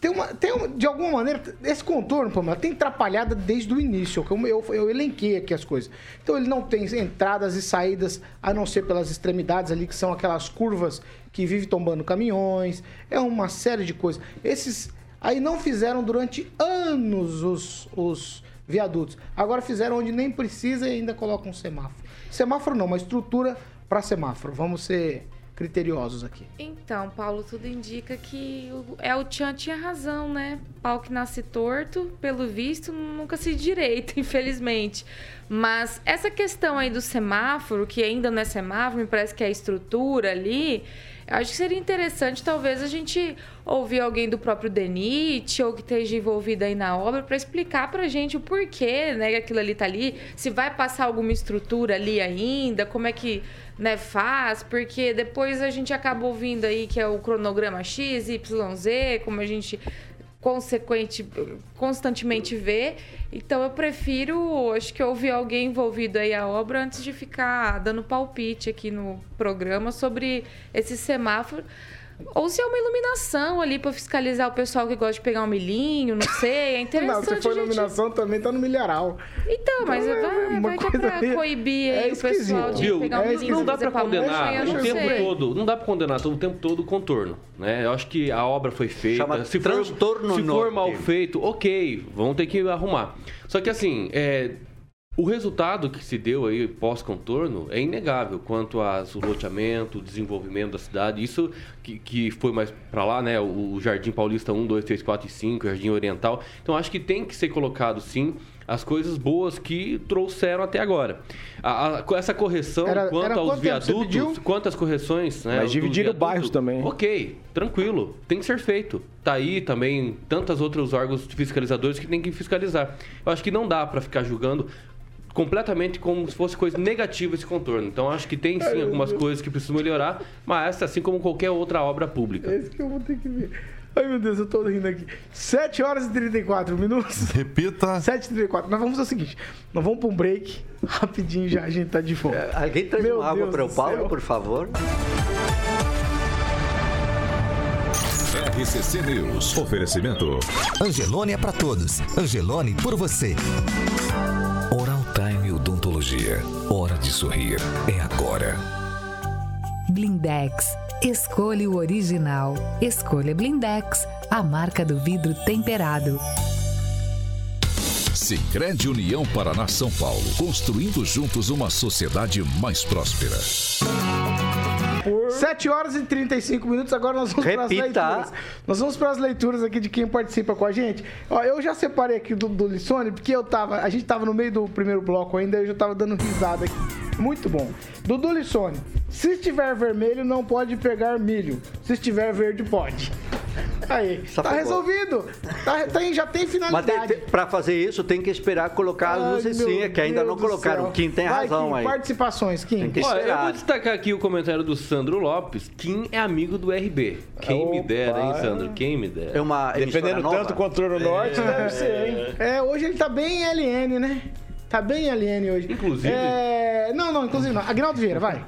Tem uma, tem de alguma maneira, esse contorno, Pamela, tem atrapalhado desde o início. Eu, eu, eu elenquei aqui as coisas. Então ele não tem entradas e saídas, a não ser pelas extremidades ali, que são aquelas curvas que vivem tombando caminhões. É uma série de coisas. Esses aí não fizeram durante anos os, os viadutos. Agora fizeram onde nem precisa e ainda colocam um semáforo. Semáforo não, uma estrutura para semáforo. Vamos ser criteriosos aqui. Então, Paulo, tudo indica que o- é o Tchan tinha razão, né? Pau que nasce torto, pelo visto, nunca se direita, *laughs* infelizmente. Mas essa questão aí do semáforo, que ainda não é semáforo, me parece que é a estrutura ali, acho que seria interessante talvez a gente ouvir alguém do próprio DENIT ou que esteja envolvido aí na obra para explicar pra gente o porquê, né, aquilo ali tá ali, se vai passar alguma estrutura ali ainda, como é que né, faz, porque depois a gente acaba ouvindo aí que é o cronograma X, Y, Z, como a gente consequente, constantemente vê. Então eu prefiro, acho que ouvir alguém envolvido aí a obra antes de ficar dando palpite aqui no programa sobre esse semáforo. Ou se é uma iluminação ali para fiscalizar o pessoal que gosta de pegar um milhinho, não sei. É interessante. *laughs* Não, se for a gente- iluminação também tá no milharal. Então, mas Então, é vai, uma vai que é pra aí- coibir é aí o pessoal de Viu? pegar um É milhinho Não dá pamonha, condenar eu o tempo sei. todo, não dá pra condenar o tempo todo o contorno, né? Eu acho que a obra foi feita, Chama se for, transtorno se for mal feito, OK, vamos ter que arrumar. Só que assim, é, o resultado que se deu aí pós-contorno é inegável quanto ao loteamento, o desenvolvimento da cidade. Isso que, que foi mais para lá, né? O Jardim Paulista 1, 2, 3, 4 e 5, Jardim Oriental. Então acho que tem que ser colocado sim as coisas boas que trouxeram até agora. A- a- essa correção Era- quanto era aos viadutos, quantas correções, né? Mas dividiram viaduto, bairros também. Ok, tranquilo, tem que ser feito. Tá aí também tantos outros órgãos fiscalizadores que tem que fiscalizar. Eu acho que não dá para ficar julgando completamente como se fosse coisa negativa esse contorno. Então acho que tem sim algumas coisas que precisam melhorar, mas assim como qualquer outra obra pública. É isso que eu vou ter que ver. Ai, meu Deus, eu tô rindo aqui. 7 horas e 34 minutos. Repita. 7 e 34. Nós vamos fazer o seguinte: nós vamos pra um break. Rapidinho já a gente tá de volta. Alguém traz Meu uma água Deus para o Paulo, céu. por favor? RCC News. Oferecimento. Angelone é pra todos. Angelone por você. Hora de sorrir. É agora. Blindex. Escolha o original. Escolha Blindex, a marca do vidro temperado. Sicredi União Paraná São Paulo. Construindo juntos uma sociedade mais próspera. 7 horas e 35 minutos, agora nós vamos para as Repita. leituras. Nós vamos para as leituras aqui de quem participa com a gente. Ó, eu já separei aqui do, do Lissone, porque eu tava. A gente tava no meio do primeiro bloco ainda, eu já tava dando risada aqui. Muito bom. Dudu Lissone, se estiver vermelho, não pode pegar milho. Se estiver verde, pode. Aí, Só tá resolvido. Tá, tem- já tem Mas finalidade. para fazer isso tem que esperar colocar as Ai, lucecinhas, meu que ainda Deus não colocaram. céu. Kim tem Vai, razão Kim, aí. Participações, Kim. Tem que Olha, eu vou destacar aqui o comentário do Sandro Lopes. Kim é amigo do RB. Quem me Opa. dera, hein, Sandro? Quem me dera. É uma Dependendo nova. tanto contra o Norte, deve ser, hein? É, hoje ele tá bem LN, né? Tá bem LN hoje. Inclusive? É... Não, não, inclusive não. Agnaldo Vieira, vai.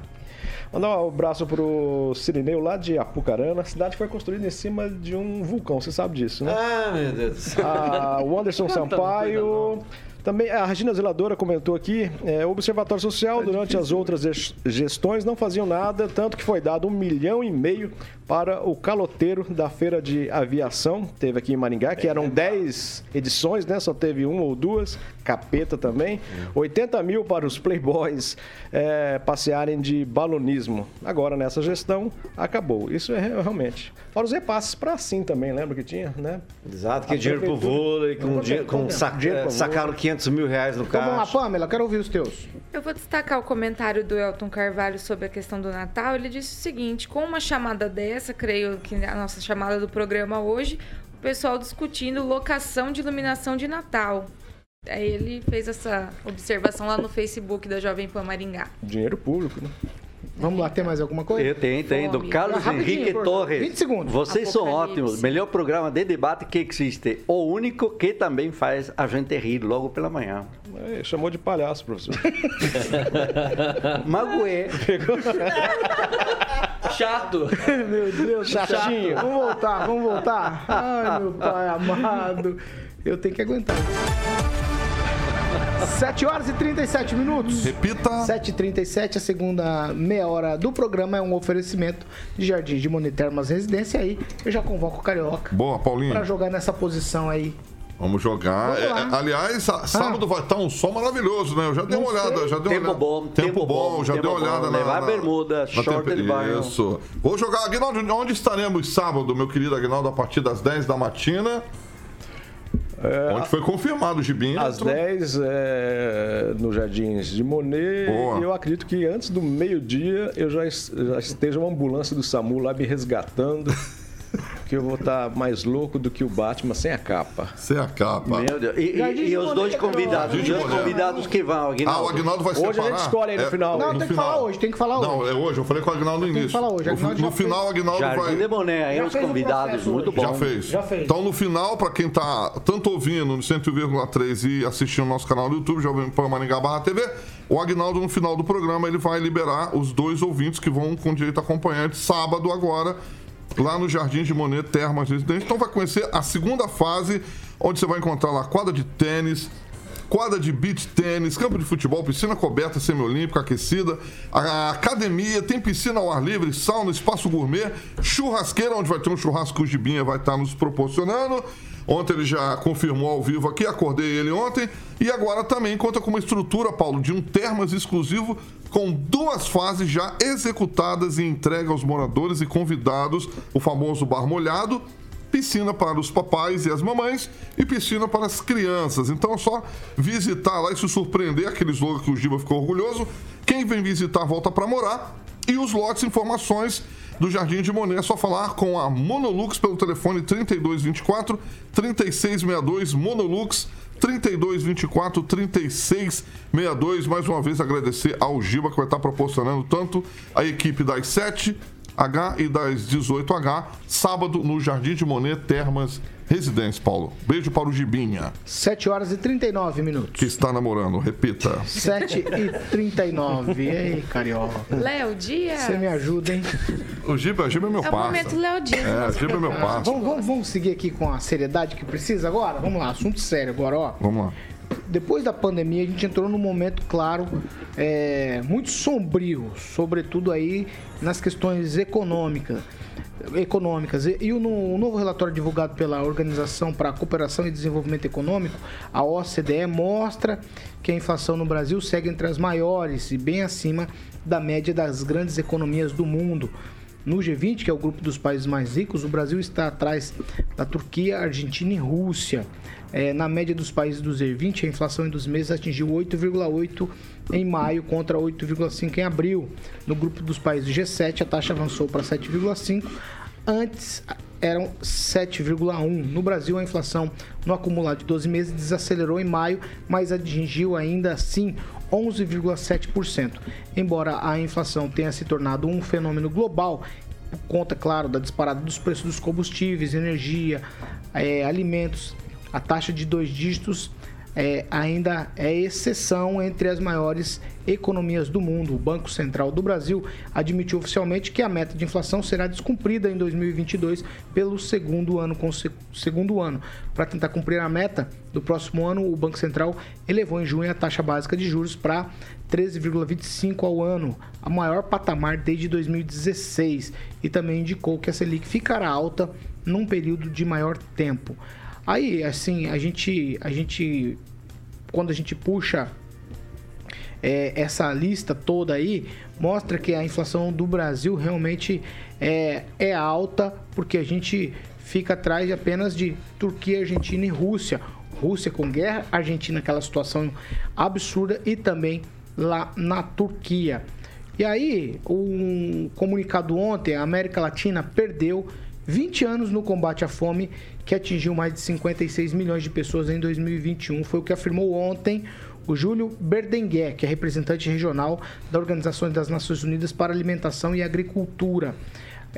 Mandar um abraço pro Sirineu lá de Apucarana. A cidade foi construída em cima de um vulcão, você sabe disso, né? Ah, meu Deus. Ah, o Anderson Sampaio. Também a Regina Zeladora comentou aqui, é, o Observatório Social, durante as outras ges- gestões, não faziam nada, tanto que foi dado um milhão e meio para o caloteiro da Feira de Aviação, teve aqui em Maringá, que eram 10 edições, né? Só teve uma ou duas, capeta também. 80 mil para os playboys é, passearem de balonismo. Agora, nessa gestão, acabou. Isso é re- realmente. Fora os repasses para sim também, lembra que tinha, né? Exato, que A dinheiro pro vôlei, com, com eh, sacaram 500 mil reais no Então vamos lá. Pamela, quero ouvir os teus. Eu vou destacar o comentário do Elton Carvalho sobre a questão do Natal. Ele disse o seguinte: com uma chamada dessa, creio que a nossa chamada do programa hoje, o pessoal discutindo locação de iluminação de Natal. Aí ele fez essa observação lá no Facebook da Jovem Pan Maringá. Dinheiro público, né? Vamos lá, tem mais alguma coisa? Eu tenho, tem. Do. Carlos Rapidinho, Henrique por- Torres. 20 segundos. Vocês são ótimos. Melhor programa de debate que existe. O único que também faz a gente rir logo pela manhã. É, chamou de palhaço, professor. *laughs* Magoé. Chato. Meu Deus, Chatinho. Vamos voltar, vamos voltar. Ai, meu pai amado. Eu tenho que aguentar. 7 horas e 37 minutos. Repita. 7h37, a segunda meia hora do programa é um oferecimento de Jardim de Monitermas Residência. Aí eu já convoco o Carioca Boa, Paulinho. pra jogar nessa posição aí. Vamos jogar. Vamos. É, aliás, a- sábado vai estar um sol maravilhoso, né? Eu já dei uma Não olhada, já dei uma Tempo olhada. bom, tempo, tempo bom, bom, já tempo dei uma olhada bom. na. Levar na- bermuda, na short tempe- de. Isso. Vou jogar, Aguinaldo, onde estaremos sábado, meu querido Aguinaldo, a partir das 10 da matina? Onde foi confirmado o Gibinho. Às 10, é, no Jardins de Monet. Boa. E eu acredito que antes do meio-dia eu já, já esteja uma ambulância do SAMU lá me resgatando. *laughs* Porque eu vou estar mais louco do que o Batman sem a capa. Sem a capa. Meu Deus. E, e- e os dois Carol. convidados, os dois convidados que vão, Ah, o Aguinaldo. Aguinaldo vai Hoje a gente escolhe aí no É, final. Não, no tem que final. falar hoje, tem que falar hoje. Não, é hoje. Eu falei com o Aguinaldo no Tem que início. falar hoje, No, Aguinaldo no já final, o Aguinaldo Jardim vai. de Boné, aí Já os convidados, muito bom. Já fez. Já fez. Então, no final, para quem tá tanto ouvindo no 101,3 e assistindo o nosso canal do YouTube, Jovem Pan Maringá Barra TV, o Agnaldo, no final do programa, ele vai liberar os dois ouvintes que vão com direito a acompanhante sábado agora, lá no Jardim de Monet Termas Residência. Então, vai conhecer a segunda fase, onde você vai encontrar lá quadra de tênis, quadra de beach tênis, campo de futebol, piscina coberta semiolímpica aquecida, academia, tem piscina ao ar livre, sauna, espaço gourmet, churrasqueira, onde vai ter um churrasco que o Gibinha vai estar nos proporcionando. Ontem ele já confirmou ao vivo aqui, acordei ele ontem. E agora também conta com uma estrutura, Paulo, de um termas exclusivo com duas fases já executadas e entregue aos moradores e convidados, o famoso bar molhado piscina para os papais e as mamães e piscina para as crianças. Então é só visitar lá e se surpreender, aquele slogan que o Giba ficou orgulhoso. Quem vem visitar volta para morar. E os lotes, informações do Jardim de Monet, é só falar com a Monolux pelo telefone 3224 3662 Monolux 3224 3662. Mais uma vez agradecer ao Giba que vai estar proporcionando tanto a equipe das 7 H e das 18H, sábado no Jardim de Monet Termas Residência, Paulo. Beijo para o Gibinha, 7 horas e 39 minutos. que está namorando. Repita. 7 e 39. Ei, Carioca. Léo Dias. Você me ajuda, hein? O Giba, o Giba é meu É o parça. momento Léo Dias. É, o Giba é meu parça. Vamos, vamos, vamos seguir aqui com a seriedade que precisa agora? Vamos lá, assunto sério agora, ó. Vamos lá. Depois da pandemia, a gente entrou num momento, claro, é, muito sombrio, sobretudo aí nas questões econômicas. Econômicas. E, e o, no- o novo relatório divulgado pela Organização para a Cooperação e Desenvolvimento Econômico, a OCDE, mostra que a inflação no Brasil segue entre as maiores e bem acima da média das grandes economias do mundo. No G20, que é o grupo dos países mais ricos, o Brasil está atrás da Turquia, Argentina e Rússia. É, na média dos países do G20, a inflação em dos meses atingiu 8,8 em maio contra 8,5 em abril. No grupo dos países do G7, a taxa avançou para 7,5. Antes eram 7,1. No Brasil, a inflação no acumulado de 12 meses desacelerou em maio, mas atingiu ainda assim 11,7%. Embora a inflação tenha se tornado um fenômeno global, por conta, claro, da disparada dos preços dos combustíveis, energia, é, alimentos, a taxa de dois dígitos é, ainda é exceção entre as maiores economias do mundo. O Banco Central do Brasil admitiu oficialmente que a meta de inflação será descumprida em 2022 pelo segundo ano. Segundo ano. Para tentar cumprir a meta do próximo ano, o Banco Central elevou em junho a taxa básica de juros para 13,25 ao ano, a maior patamar desde 2016, e também indicou que a Selic ficará alta num período de maior tempo. Aí, assim, a gente, a gente quando a gente puxa é, essa lista toda aí, mostra que a inflação do Brasil realmente é, é alta, porque a gente fica atrás apenas de Turquia, Argentina e Rússia. Rússia com guerra, Argentina aquela situação absurda e também lá na Turquia. E aí, um comunicado ontem, a América Latina perdeu 20 anos no combate à fome, que atingiu mais de 56 milhões de pessoas em 2021. Foi o que afirmou ontem o Júlio Berdenguer, que é representante regional da Organização das Nações Unidas para Alimentação e Agricultura.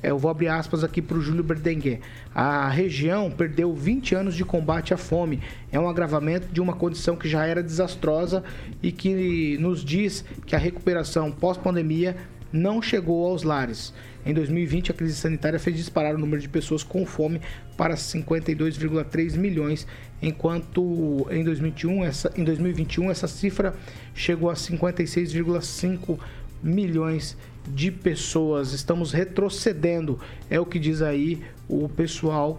É, eu vou abrir aspas aqui para o Júlio Berdenguer. A região perdeu 20 anos de combate à fome. É um agravamento de uma condição que já era desastrosa e que nos diz que a recuperação pós-pandemia não chegou aos lares. Em 2020, a crise sanitária fez disparar o número de pessoas com fome para 52,3 milhões, enquanto em 2021 essa, em 2021 essa cifra chegou a 56,5 milhões de pessoas. Estamos retrocedendo, é o que diz aí o pessoal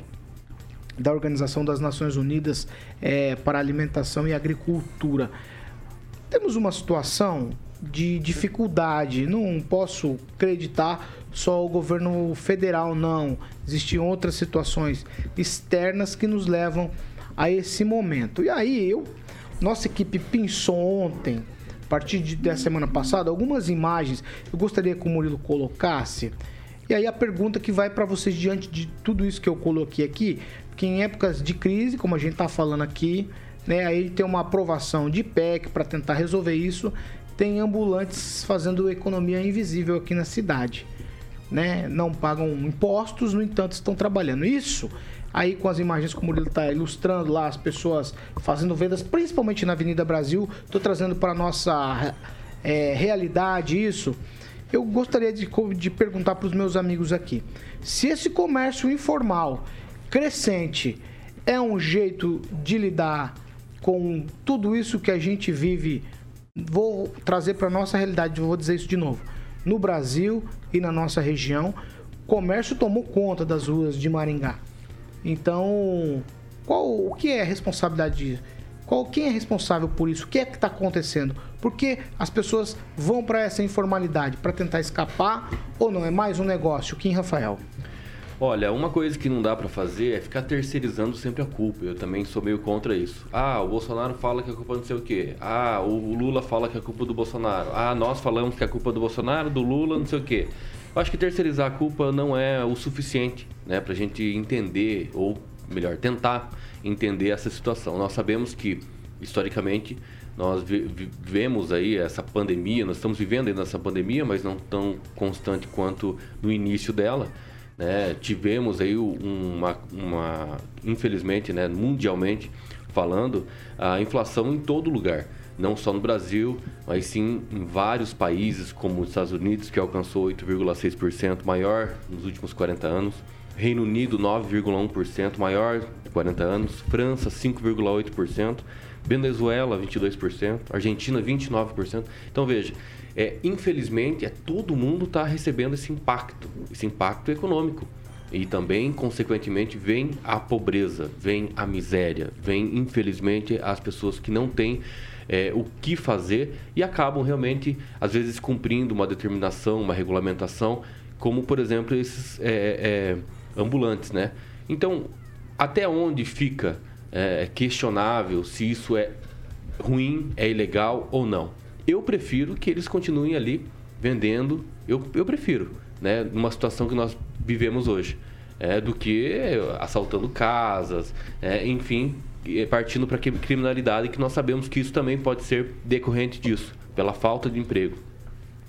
da Organização das Nações Unidas é, para Alimentação e Agricultura. Temos uma situação de dificuldade. Não posso acreditar só o governo federal, não. Existem outras situações externas que nos levam a esse momento. E aí eu, nossa equipe pensou ontem, a partir de, da semana passada, algumas imagens. Eu gostaria que o Murilo colocasse. E aí a pergunta que vai para vocês diante de tudo isso que eu coloquei aqui, que em épocas de crise, como a gente está falando aqui, né, aí tem uma aprovação de PEC para tentar resolver isso tem ambulantes fazendo economia invisível aqui na cidade. Né? Não pagam impostos, no entanto, estão trabalhando. Isso aí com as imagens que o Murilo está ilustrando lá, as pessoas fazendo vendas, principalmente na Avenida Brasil. Estou trazendo para a nossa é, realidade isso. Eu gostaria de, de perguntar para os meus amigos aqui: se esse comércio informal crescente é um jeito de lidar com tudo isso que a gente vive vou trazer para nossa realidade, vou dizer isso de novo. No Brasil e na nossa região, comércio tomou conta das ruas de Maringá. Então, qual o que é a responsabilidade disso? Qual, quem é responsável por isso? O que é que está acontecendo? Por que as pessoas vão para essa informalidade? Para tentar escapar ou não? É mais um negócio? Kim Rafael. Olha, uma coisa que não dá para fazer é ficar terceirizando sempre a culpa. Eu também sou meio contra isso. Ah, o Bolsonaro fala que a culpa não sei o quê. Ah, o Lula fala que é culpa do Bolsonaro. Ah, nós falamos que é culpa do Bolsonaro, do Lula, não sei o quê. Eu acho que terceirizar a culpa não é o suficiente, né, pra gente entender ou melhor, tentar entender essa situação. Nós sabemos que historicamente nós vivemos aí essa pandemia, nós estamos vivendo aí nessa pandemia, mas não tão constante quanto no início dela. Né? Tivemos aí uma, uma, infelizmente, né, mundialmente falando, a inflação em todo lugar. Não só no Brasil, mas sim em vários países, como os Estados Unidos, que alcançou 8,6%, maior nos últimos 40 anos. Reino Unido, 9,1%, maior de 40 anos. França, 5,8%. Venezuela, 22%. Argentina, 29%. Então, veja, é, infelizmente, é, todo mundo está recebendo esse impacto, esse impacto econômico. E também, consequentemente, vem a pobreza, vem a miséria, vem, infelizmente, as pessoas que não têm é, o que fazer e acabam realmente, às vezes, cumprindo uma determinação, uma regulamentação, como, por exemplo, esses é, é, ambulantes, né? Então, até onde fica é, questionável se isso é ruim, é ilegal ou não? Eu prefiro que eles continuem ali vendendo. Eu, eu prefiro, né? Numa situação que nós vivemos hoje. é, do que assaltando casas, é, enfim, partindo para criminalidade, que nós sabemos que isso também pode ser decorrente disso, pela falta de emprego.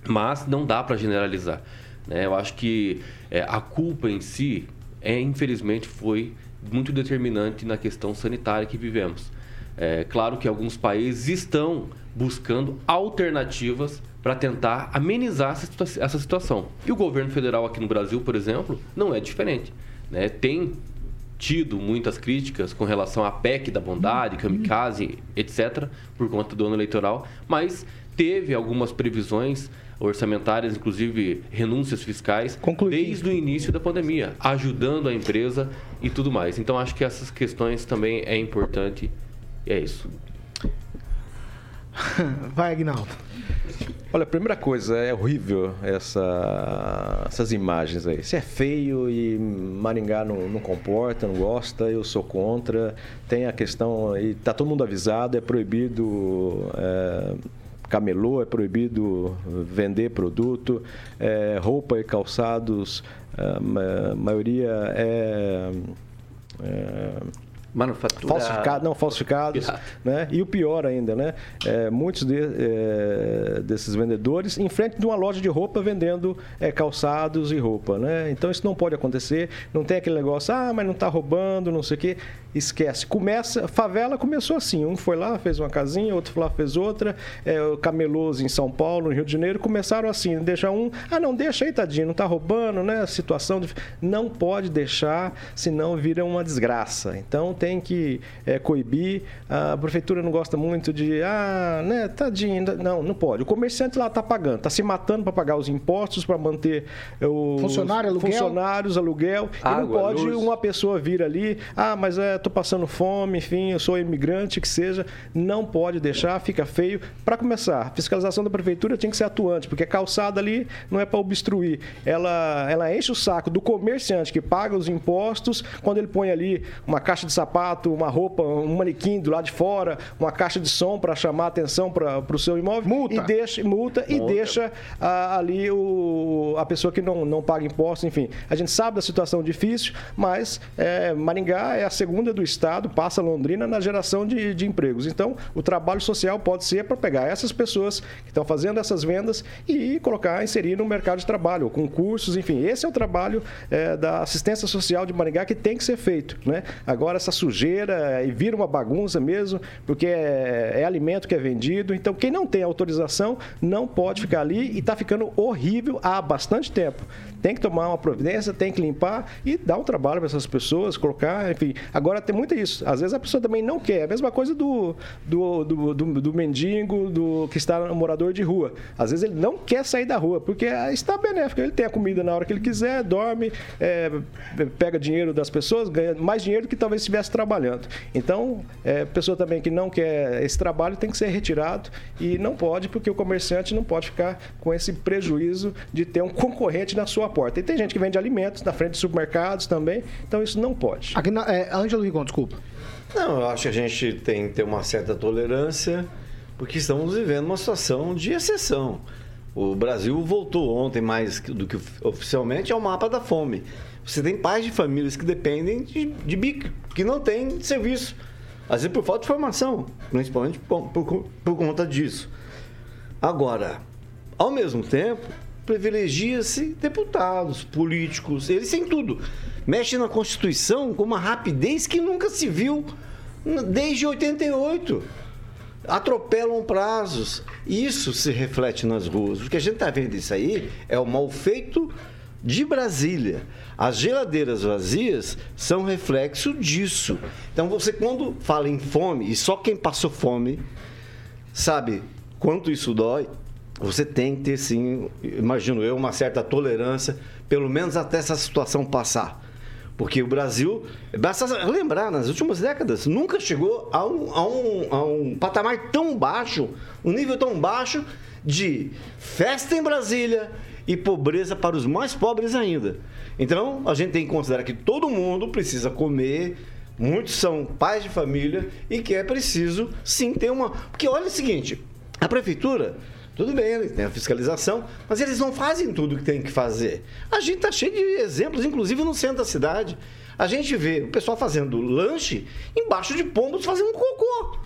Mas não dá para generalizar. Né? Eu acho que é, a culpa em si, é, infelizmente, foi muito determinante na questão sanitária que vivemos. É claro que alguns países estão buscando alternativas para tentar amenizar essa situação. E o governo federal aqui no Brasil, por exemplo, não é diferente. Né? Tem tido muitas críticas com relação à PEC da bondade, kamikaze, etc., por conta do ano eleitoral, mas teve algumas previsões orçamentárias, inclusive renúncias fiscais, desde o início da pandemia, ajudando a empresa e tudo mais. Então, acho que essas questões também é importante. E é isso. *laughs* Vai, Agnaldo. Olha, a primeira coisa, é horrível essa, essas imagens aí. Se é feio e Maringá não, não, comporta, não gosta, eu sou contra. Tem a questão, e tá todo mundo avisado, é proibido. É, camelô, é proibido vender produto, é, roupa e calçados, a maioria é, é Manufatura. Falsificado, não, falsificados. Né? E o pior ainda, né? É, muitos de, é, desses vendedores em frente de uma loja de roupa vendendo é, calçados e roupa. Né? Então isso não pode acontecer. Não tem aquele negócio, ah, mas não está roubando, não sei o quê. Esquece. Começa, favela começou assim. Um foi lá, fez uma casinha, outro foi lá, fez outra. É, camelôs em São Paulo, no Rio de Janeiro, começaram assim. Deixa um, ah, não, deixa aí, tadinho, não está roubando, né? Situação de... Não pode deixar, senão vira uma desgraça. Então tem que é, coibir. A prefeitura não gosta muito de, ah, né, tadinho. Não, não pode. O comerciante lá está pagando, está se matando para pagar os impostos, para manter os Funcionário, aluguel. funcionários, aluguel. Água, e não pode luz. uma pessoa vir ali, ah, mas é, tô passando fome, enfim, eu sou imigrante, que seja. Não pode deixar, fica feio. Para começar, a fiscalização da prefeitura tem que ser atuante, porque a calçada ali não é para obstruir. Ela, ela enche o saco do comerciante que paga os impostos quando ele põe ali uma caixa de sapato uma roupa, um manequim do lado de fora, uma caixa de som para chamar a atenção para o seu imóvel. Multa. E deixa, multa, multa. e deixa ah, ali o, a pessoa que não, não paga impostos, enfim. A gente sabe da situação difícil, mas é, Maringá é a segunda do estado, passa Londrina na geração de, de empregos. Então, o trabalho social pode ser para pegar essas pessoas que estão fazendo essas vendas e colocar, inserir no mercado de trabalho, concursos, enfim. Esse é o trabalho é, da assistência social de Maringá que tem que ser feito. Né? Agora, essa sujeira e vira uma bagunça mesmo, porque é, é alimento que é vendido. Então, quem não tem autorização não pode ficar ali e está ficando horrível há bastante tempo tem que tomar uma providência, tem que limpar e dar um trabalho para essas pessoas, colocar, enfim. Agora tem muito isso. Às vezes a pessoa também não quer. A mesma coisa do, do, do, do, do mendigo, do que está no morador de rua. Às vezes ele não quer sair da rua, porque está benéfico. Ele tem a comida na hora que ele quiser, dorme, é, pega dinheiro das pessoas, ganha mais dinheiro do que talvez estivesse trabalhando. Então, é, pessoa também que não quer esse trabalho tem que ser retirado e não pode, porque o comerciante não pode ficar com esse prejuízo de ter um concorrente na sua porta. E tem gente que vende alimentos na frente de supermercados também, então isso não pode. Aqui na, é, Ângelo Rigon, desculpa. Não, eu acho que a gente tem que ter uma certa tolerância, porque estamos vivendo uma situação de exceção. O Brasil voltou ontem mais do que oficialmente ao mapa da fome. Você tem pais de famílias que dependem de, de bico, que não tem serviço. Às vezes por falta de formação, principalmente por, por, por conta disso. Agora, ao mesmo tempo, privilegia-se deputados, políticos, eles têm tudo. Mexe na Constituição com uma rapidez que nunca se viu desde 88. Atropelam prazos. Isso se reflete nas ruas. O que a gente está vendo isso aí é o mal feito de Brasília. As geladeiras vazias são reflexo disso. Então você quando fala em fome, e só quem passou fome sabe quanto isso dói, você tem que ter, sim, imagino eu, uma certa tolerância, pelo menos até essa situação passar. Porque o Brasil, basta lembrar, nas últimas décadas, nunca chegou a um, a um, a um patamar tão baixo, um nível tão baixo de festa em Brasília e pobreza para os mais pobres ainda. Então, a gente tem que considerar que todo mundo precisa comer, muitos são pais de família e que é preciso sim ter uma. Porque olha o seguinte: a prefeitura Tudo bem, eles têm a fiscalização, mas eles não fazem tudo o que tem que fazer. A gente tá cheio de exemplos, inclusive no centro da cidade. A gente vê o pessoal fazendo lanche embaixo de pombos fazendo cocô.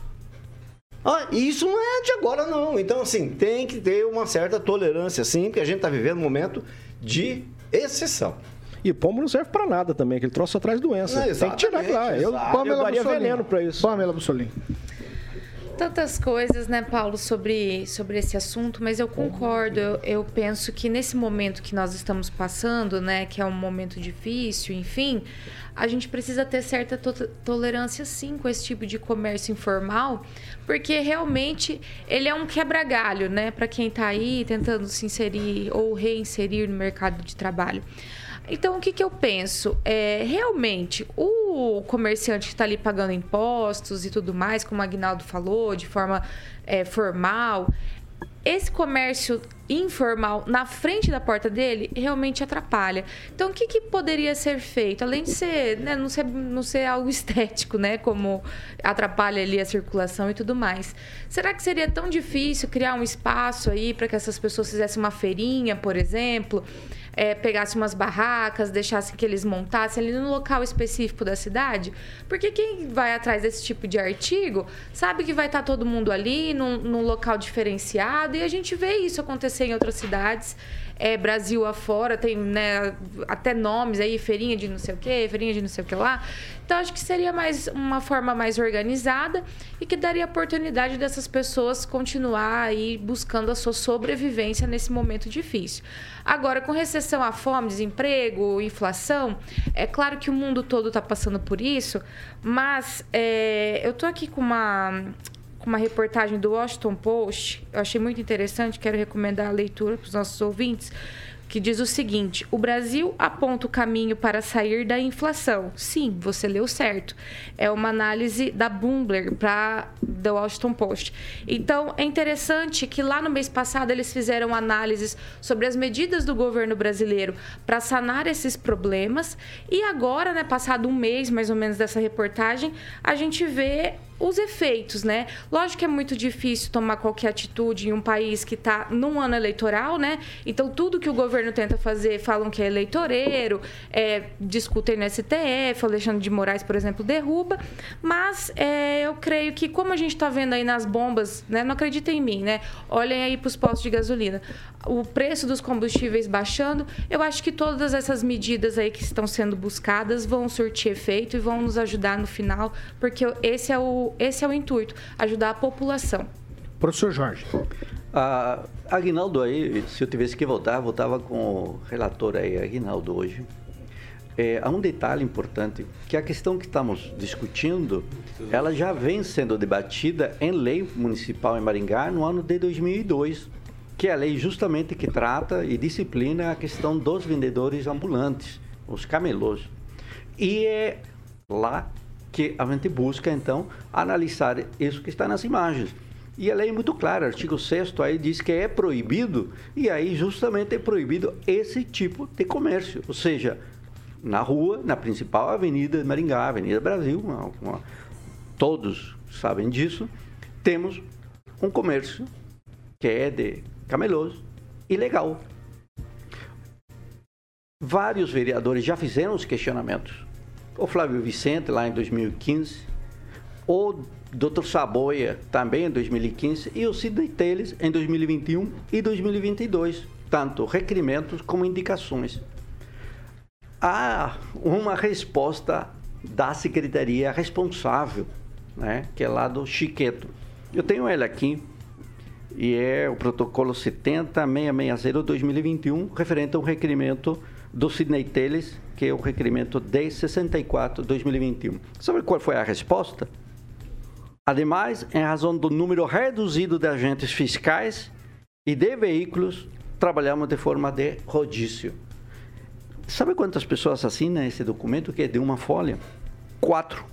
Ah, e isso não é de agora, não. Então, assim, tem que ter uma certa tolerância, sim, porque a gente está vivendo um momento de exceção. E pombo não serve para nada também, aquele troço atrás doença. Não, Tem que tirar lá. Eu, eu daria veneno para isso. Pamela Bussolini. Tantas coisas, né, Paulo, sobre, sobre esse assunto, mas eu concordo. Eu, eu penso que nesse momento que nós estamos passando, né, que é um momento difícil, enfim, a gente precisa ter certa to- tolerância, sim, com esse tipo de comércio informal, porque realmente ele é um quebra-galho, né, para quem está aí tentando se inserir ou reinserir no mercado de trabalho. Então, o que, que eu penso? É, realmente, o comerciante que está ali pagando impostos e tudo mais, como o Agnaldo falou, de forma é, formal, esse comércio informal na frente da porta dele realmente atrapalha. Então, o que, que poderia ser feito? Além de ser, né, não ser, não ser algo *laughs* estético, né, como atrapalha ali a circulação e tudo mais. Será que seria tão difícil criar um espaço aí para que essas pessoas fizessem uma feirinha, por exemplo? É, pegasse umas barracas, deixasse que eles montassem ali no local específico da cidade. Porque quem vai atrás desse tipo de artigo sabe que vai estar todo mundo ali, num, num local diferenciado, e a gente vê isso acontecer em outras cidades. É, Brasil afora, tem né, até nomes aí, feirinha de não sei o quê, feirinha de não sei o que lá. Então, acho que seria mais uma forma mais organizada e que daria oportunidade dessas pessoas continuar aí buscando a sua sobrevivência nesse momento difícil. Agora, com recessão à fome, desemprego, inflação, é claro que o mundo todo está passando por isso, mas é, eu estou aqui com uma, uma reportagem do Washington Post, eu achei muito interessante, quero recomendar a leitura para os nossos ouvintes, que diz o seguinte: o Brasil aponta o caminho para sair da inflação. Sim, você leu certo. É uma análise da Bloomberg para The Washington Post. Então, é interessante que lá no mês passado eles fizeram análises sobre as medidas do governo brasileiro para sanar esses problemas. E agora, né, passado um mês mais ou menos dessa reportagem, a gente vê os efeitos, né? Lógico que é muito difícil tomar qualquer atitude em um país que está num ano eleitoral, né? Então, tudo que o governo tenta fazer, falam que é eleitoreiro, é, discutem no STF, o Alexandre de Moraes, por exemplo, derruba. Mas é, eu creio que, como a gente está vendo aí nas bombas, né? Não acreditem em mim, né? Olhem aí para os postos de gasolina. O preço dos combustíveis baixando, eu acho que todas essas medidas aí que estão sendo buscadas vão surtir efeito e vão nos ajudar no final, porque esse é o, esse é o intuito, ajudar a população. Professor Jorge. Ah, Aguinaldo aí, se eu tivesse que votar, votava com o relator aí, Aguinaldo, hoje. É, há um detalhe importante, que a questão que estamos discutindo, ela já vem sendo debatida em lei municipal em Maringá no ano de 2002, que é a lei justamente que trata e disciplina a questão dos vendedores ambulantes, os camelôs. E é lá que a gente busca, então, analisar isso que está nas imagens. E a lei é muito clara, artigo 6 aí diz que é proibido, e aí justamente é proibido esse tipo de comércio. Ou seja, na rua, na principal avenida de Maringá, Avenida Brasil, uma- uma- todos sabem disso, temos um comércio que é de camelôs ilegal. Vários vereadores já fizeram os questionamentos. O Flávio Vicente, lá em 2015, o Dr. Saboia, também em 2015, e o Sidney Teles, em 2021 e 2022, tanto requerimentos como indicações. Há uma resposta da secretaria responsável, né, que é lá do Chiqueto. Eu tenho ele aqui, e é o protocolo 70660-2021, referente ao requerimento do Sidney Teles, que é o requerimento 1064-2021. Sabe qual foi a resposta? Ademais, em razão do número reduzido de agentes fiscais e de veículos, trabalhamos de forma de rodízio. Sabe quantas pessoas assinam esse documento que é de uma folha? Quatro.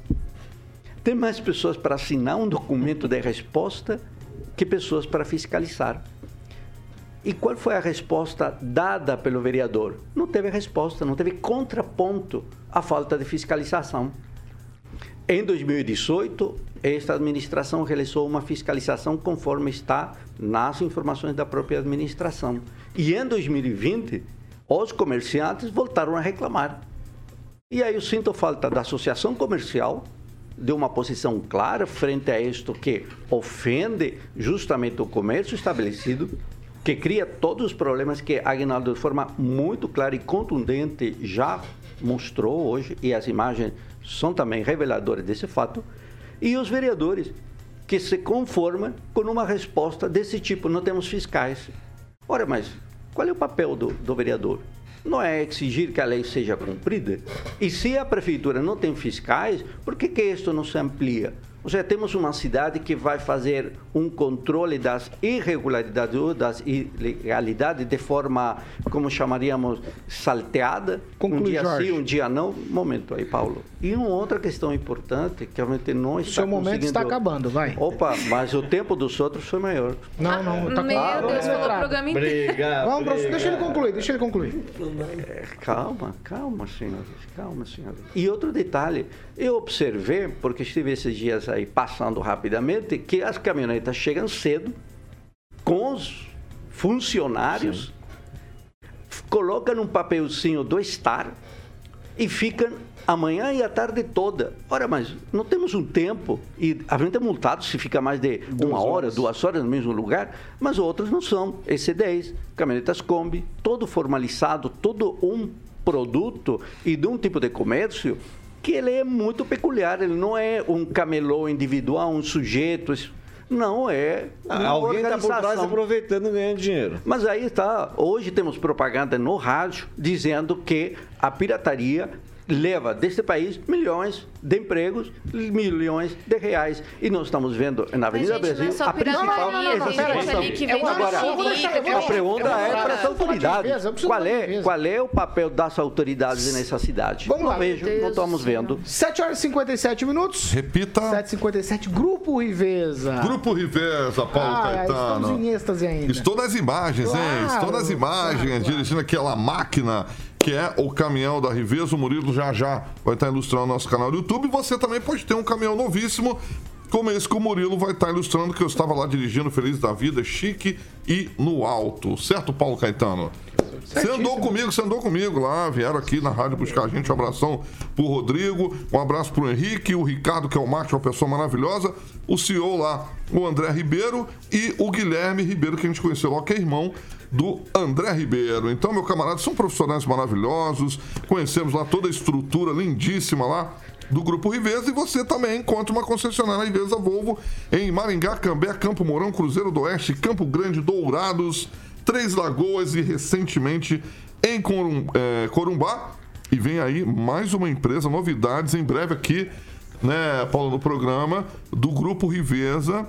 Tem mais pessoas para assinar um documento de resposta que pessoas para fiscalizar. E qual foi a resposta dada pelo vereador? Não teve resposta, não teve contraponto à falta de fiscalização. Em 2018, esta administração realizou uma fiscalização conforme está nas informações da própria administração. E em 2020, os comerciantes voltaram a reclamar. E aí eu sinto falta da associação comercial, de uma posição clara frente a isto que ofende justamente o comércio estabelecido, que cria todos os problemas que Aguinaldo, de forma muito clara e contundente, já mostrou hoje, e as imagens são também reveladoras desse fato, e os vereadores, que se conformam com uma resposta desse tipo: não temos fiscais. Ora, mas qual é o papel do, do vereador? Não é exigir que a lei seja cumprida? E se a prefeitura não tem fiscais, por que, que isto não se amplia? Ou seja, temos uma cidade que vai fazer um controle das irregularidades ou das ilegalidades de forma, como chamaríamos, salteada. Conclui, um dia Jorge. sim, um dia não. Momento aí, Paulo. E uma outra questão importante, que realmente não está Seu momento conseguindo... está acabando, vai. Opa, mas o tempo dos outros foi maior. Não, não, tá Meu claro. Deus, falou o programa inteiro. Vamos, professor, deixa ele concluir, deixa ele concluir. É, calma, calma, senhores, calma, senhores. E outro detalhe, eu observei, porque estive esses dias aí passando rapidamente, que as caminhonetas chegam cedo, com os funcionários, colocam um papelzinho do Star e ficam a manhã e a tarde toda. Ora, mas não temos um tempo, e a gente é multado se fica mais de uma hora, duas horas no mesmo lugar, mas outros não são. Esse 10, caminhonetas Kombi, todo formalizado, todo um produto e de um tipo de comércio que ele é muito peculiar. Ele não é um camelô individual, um sujeito. Não é. uma Alguém está por trás aproveitando e ganhando dinheiro. Mas aí está, hoje temos propaganda no rádio dizendo que a pirataria leva deste país milhões de empregos, milhões de reais. E nós estamos vendo na Avenida gente, não é Brasil só a principal vende Agora, a pergunta é para as autoridades. Qual é, qual é o papel das autoridades nessa cidade? Vamos não lá. vejo, Meu não estamos vendo. 7 horas e 57 minutos. Repita. 7h57, Grupo Riveza. Grupo Riveza, Paulo ah, estamos Caetano. em êxtase ainda. Estou nas imagens, hein? Estou nas imagens, claro, claro. dirigindo aquela máquina que é o caminhão da Riveza. O Murilo já já vai estar ilustrando nosso canal do YouTube. Você também pode ter um caminhão novíssimo, como esse que o Murilo vai estar ilustrando, que eu estava lá dirigindo, feliz da vida, chique e no alto. Certo, Paulo Caetano? Você andou comigo, você andou comigo lá, vieram aqui na rádio buscar a gente. Um abração pro Rodrigo, um abraço pro Henrique, o Ricardo, que é o Marte, uma pessoa maravilhosa, o CEO lá, o André Ribeiro e o Guilherme Ribeiro, que a gente conheceu lá, que é irmão do André Ribeiro. Então, meu camarada, são profissionais maravilhosos, conhecemos lá toda a estrutura lindíssima lá do Grupo Riveza e você também encontra uma concessionária Riveza Volvo em Maringá, Cambé, Campo Mourão, Cruzeiro do Oeste, Campo Grande, Dourados, Três Lagoas e recentemente em Corum- eh, Corumbá. E vem aí mais uma empresa, novidades em breve aqui, né, Paulo, no programa do Grupo Riveza.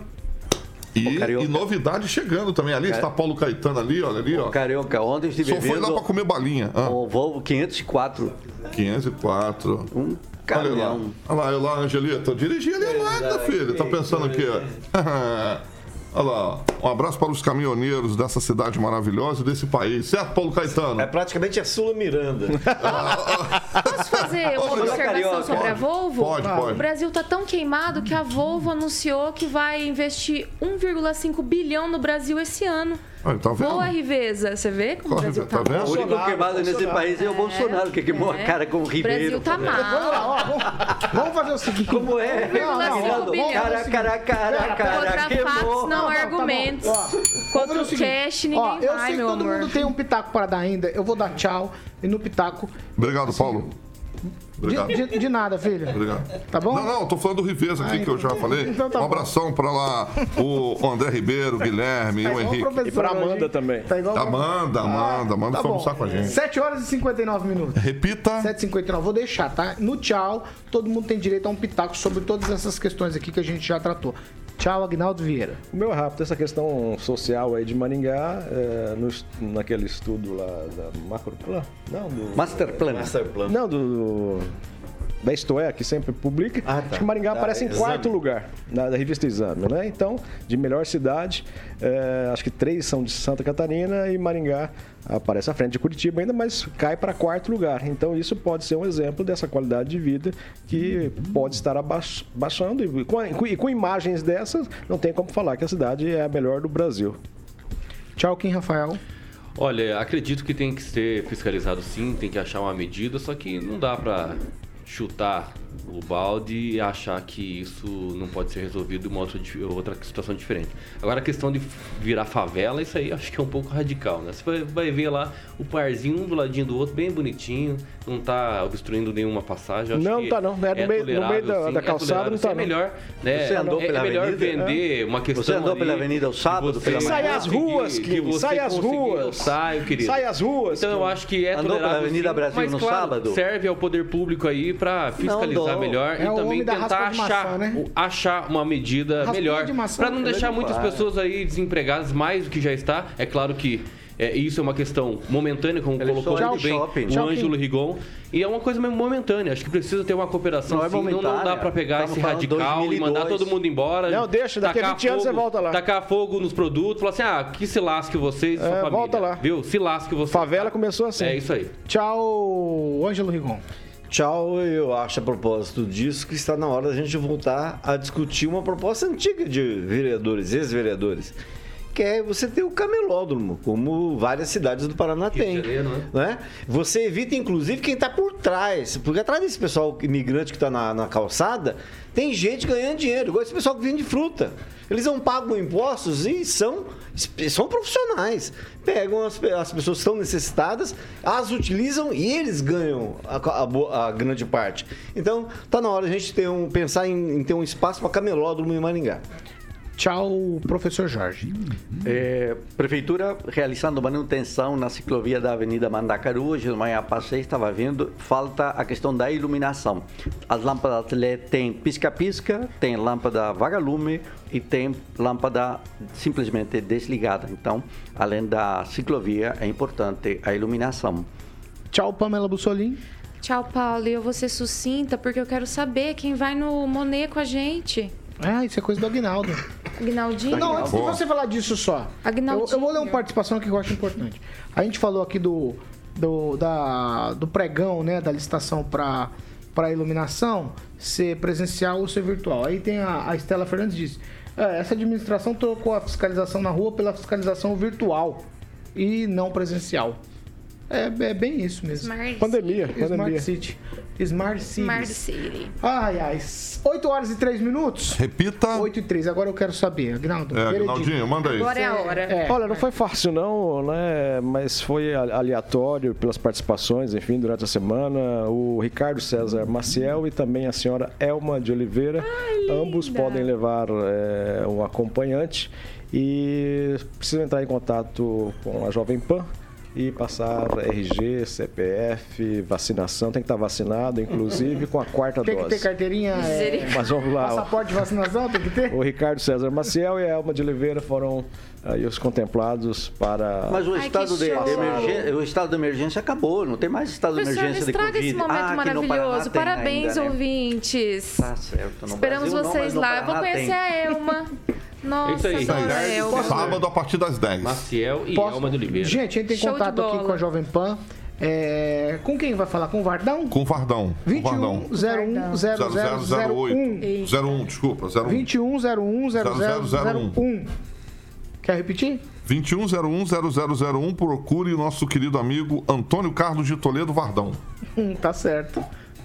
E, e novidade chegando também. Ali está Paulo Caetano ali, olha ali, ó. Carioca, ontem estive Só foi lá pra comer balinha. Ah, o Volvo 504, 504. um Olha lá. caminhão. Olha lá, eu lá, Angelita. Dirigi ali ao lado, filho. Tá pensando aqui, ó. *laughs* Olha lá. Um abraço para os caminhoneiros dessa cidade maravilhosa e desse país. Certo, Paulo Caetano? É praticamente a Sula Miranda. *laughs* Posso fazer uma observação sobre a Volvo? Pode, pode. O Brasil tá tão queimado que a Volvo anunciou que vai investir 1,5 bilhão no Brasil esse ano. Olha, tá? Boa, Riveza. Você vê como Corre, o Brasil tá tá, vendo? O único Bolsonaro, queimado nesse país é o Bolsonaro, que queimou a cara com o O Ribeiro. Brasil tá Vamos mal. lá, ó, vamos, fazer o seguinte. Como é? Não, não, bilhão. cara, cara, cara, cara, Contra queimou. fatos, não argumentos. Contra o cash, ninguém Ó, eu vai, sei que meu todo amor. mundo tem um pitaco para dar ainda. Eu vou dar tchau. E no pitaco. Obrigado, Paulo. Obrigado. De, de- de nada, filha. Obrigado. Tá bom? Não, não, eu tô falando do Riveza aqui, Ah, que eu já então- falei. então tá um bom. abração pra lá, o André Ribeiro, o Guilherme, Tá o Henrique. E pra hoje, Amanda hein? também. Tá igual Amanda, Amanda, Amanda Tá foi bom. almoçar com a gente. 7 horas e 59 minutos. Repita. 7h59, vou deixar, tá? No tchau, todo mundo tem direito a um pitaco sobre todas essas questões aqui que a gente já tratou. Tchau, Agnaldo Vieira. O meu é rápido, essa questão social aí de Maringá, é, no naquele estudo lá da Macroplan, não, do... Master Plan. Master Plan. Não, do, do da Istoé, que sempre publica, Ah, tá. acho que Maringá Da aparece em Exame. quarto lugar na, da revista Exame, né? Então, de melhor cidade, é, acho que três são de Santa Catarina e Maringá aparece à frente de Curitiba ainda, mas cai para quarto lugar. Então, isso pode ser um exemplo dessa qualidade de vida que pode estar abaix- baixando. E com, e com imagens dessas, não tem como falar que a cidade é a melhor do Brasil. Tchau, Kim Rafael. Olha, acredito que tem que ser fiscalizado sim, tem que achar uma medida, só que não dá pra chutar o balde e achar que isso não pode ser resolvido de uma outra, outra situação diferente. Agora a questão de virar favela, isso aí acho que é um pouco radical, né? Você vai, vai ver lá o parzinho um do ladinho do outro, bem bonitinho, não tá obstruindo nenhuma passagem. acho Não que tá não, é no meio- no meio da- sim, da é calçada tolerável, não sim, tá É não. melhor, né? Você andou é, pela é melhor avenida? vender uma questão Você andou ali pela avenida ao sábado, que pela você Sai às conseguir- ruas, que você sai às conseguir, ruas. Eu saio, querido. Sai às ruas. Então eu acho que é Andou pela tolerável, Avenida sim, Brasil mas, no claro, sábado? serve ao poder público aí pra fiscalizar andou. melhor É e também tentar raspa de maçã, achar, né? achar uma medida Raspinha melhor pra não é deixar muitas pessoas aí desempregadas mais do que já está. É claro que é, isso é uma questão momentânea, como Ele colocou muito é bem shopping. o Ângelo Rigon. E é uma coisa mesmo momentânea. Acho que precisa ter uma cooperação Não é sim. Não, não dá pra pegar Estamos esse radical e 2002. mandar todo mundo embora. Não, deixa, daqui a tacar 20 anos você fogo- volta lá. Tacar fogo nos produtos, falar assim: ah, que se lasque vocês e sua É, família. volta lá. Viu? Se lasque vocês. Favela começou assim. É isso aí. Tchau, Ângelo Rigon. Tchau, eu acho a propósito disso que está na hora da gente voltar a discutir uma proposta antiga de vereadores, ex-vereadores, que é você ter o camelódromo, como várias cidades do Paraná têm. Né? né? Você evita, inclusive, quem está por trás, porque atrás desse pessoal imigrante que está na, na calçada, tem gente ganhando dinheiro, igual esse pessoal que vende fruta. Eles não pagam impostos e são, são profissionais. Pegam as, as pessoas que estão necessitadas, as utilizam e eles ganham a, a a grande parte. Então, tá na hora a gente ter um, pensar em, em ter um espaço para camelódromo em Maringá. Tchau, professor Jorge. É, Prefeitura realizando manutenção na ciclovia da Avenida Mandacaru. Hoje de manhã passei, estava vendo, falta a questão da iluminação. As lâmpadas LED tem pisca-pisca, tem lâmpada vagalume e tem lâmpada simplesmente desligada. Então, além da ciclovia, é importante a iluminação. Tchau, Pamela Bussolim. Tchau, Paulo. E eu vou ser sucinta porque eu quero saber quem vai no Monet com a gente. Ah, isso é coisa do Aguinaldo. Aguinaldinho? Não, antes de você falar disso só, eu, eu vou ler uma participação aqui que eu acho importante. A gente falou aqui do, do, da, do pregão, né, da licitação para para iluminação ser presencial ou ser virtual. Aí tem a, a Estela Fernandes diz, "É, essa administração trocou a fiscalização na rua pela fiscalização virtual e não presencial. É, é bem isso mesmo. Smart Pandemia, Smart pandemia. City. Smart City. Smart City. Ai, ai. 8 horas e 3 minutos? Repita. 8 e 3. Agora eu quero saber, Agnaldo. É. Agnaldinho, manda aí. Agora é a hora. É. Olha, não foi fácil não, né? Mas foi aleatório pelas participações, enfim, durante a semana. O Ricardo César Maciel e também a senhora Elma de Oliveira. ambos podem levar é, um acompanhante e precisam entrar em contato com a Jovem Pan e passar RG, CPF, vacinação. Tem que estar vacinado, inclusive, com a quarta Tem que dose. ter carteirinha. É. Mas vamos lá. passaporte de vacinação, tem que ter? O Ricardo César Maciel e a Elma de Oliveira foram aí os contemplados para. Mas o Ai, estado que de, emergência, o estado de emergência acabou, não tem mais estado de não emergência de estraga Covid. esse momento Ah, maravilhoso. tem Parabéns, ainda, né? ouvintes. Tá certo. No Esperamos Brasil não, vocês no lá. Eu vou conhecer tem. a Elma. *laughs* Nossa, isso aí. adoro a Elma. Sábado a partir das 10. Maciel e Posso? Alma de Oliveira. Gente, a gente tem Show contato aqui com a Jovem Pan. É, Com quem vai falar? Com o Vardão? Com o Vardão. Com o Vardão. 21 01 0001. 0008. 01, desculpa. 01. 21 01 0001. Quer repetir? 2101-0001, procure o nosso querido amigo Antônio Carlos de Toledo Vardão. Hum, tá certo.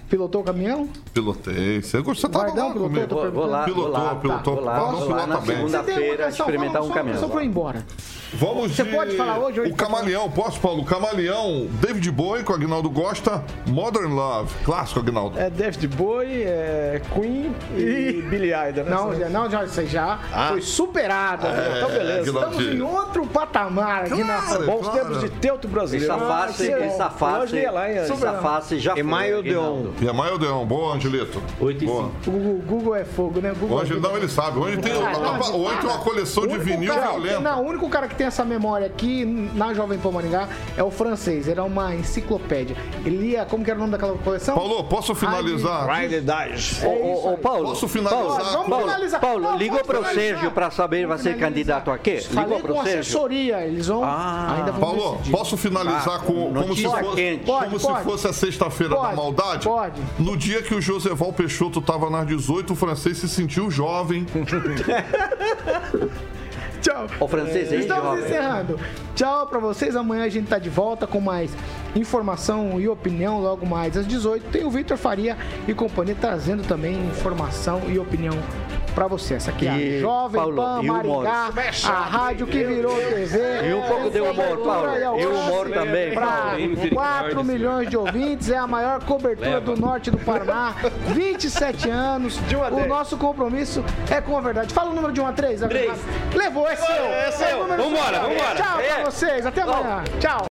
Pilotou o caminhão? Pilotei. Você gostou? Você tava Vardão lá pilotou? comigo. Tô Vou, vou lá, Pilotou, vou lá, pilotou. vou lá, vou lá pilota na bem. segunda-feira Você tem uma questão? experimentar um só- caminhão. Só pra ir embora. Vamos Você de... pode falar hoje ou O Camaleão, posso, Paulo? O Camaleão, David Bowie, com o Agnaldo Gosta, Modern Love. Clássico, Agnaldo. É David Bowie, é Queen e Billy Idol, né? Não, já, não, já, já foi superado. então beleza. Estamos em outro patamar aqui Claro. na. Bons claro. tempos de teuto brasileiro. Essa face, Ah, essa Hoje face, ia lá, hein? essa face já foi. Emaio Deon. E é Maia Odeon. Boa, Angelito. 8 e Boa. 5. O Google, é fogo, né? Google O Angelito, não, ele sabe. Hoje tem, Ah, não, hoje tem uma coleção O de vinil cara- violento. Não, o único cara que tem essa memória aqui na Jovem Pan Maringá é o francês. Ele é uma enciclopédia. Ele lia, como que era o nome daquela coleção? Paulo, posso finalizar? Ride Dice. Ô, É ô. Paulo, Posso finalizar? Paulo, Vamos Paulo, finalizar. Paulo, Não, ligou pro finalizar. Sérgio para saber vai ser candidato a quê? Falei Ligou pro com Sérgio? assessoria. Eles vão Ah. ainda vão Paulo, decidir. posso finalizar com, como se fosse, quente. Pode, como pode. se fosse a sexta-feira da maldade? pode. No dia que o Joseval Peixoto estava nas 18, o francês se sentiu jovem. *laughs* Tchau. O francês é Estamos jovem. encerrando. Tchau pra vocês. Amanhã a gente tá de volta com mais informação e opinião. Logo mais às 18 tem o Vitor Faria e companhia trazendo também informação e opinião pra você. Essa aqui é a Jovem Paulo, Pan humor? Maringá, a rádio que virou TV. E um pouco de humor, Paulo. E humor também. Misericórdia, 4 senhor. milhões de ouvintes, é a maior cobertura Leva. do norte do Paraná, *laughs* 27 anos. O nosso compromisso é com a verdade. Fala o número de 1 a 3. Três. Levou, é seu. É seu. o número Vambora, vambora. Tchau pra É. vocês, até amanhã. Tchau.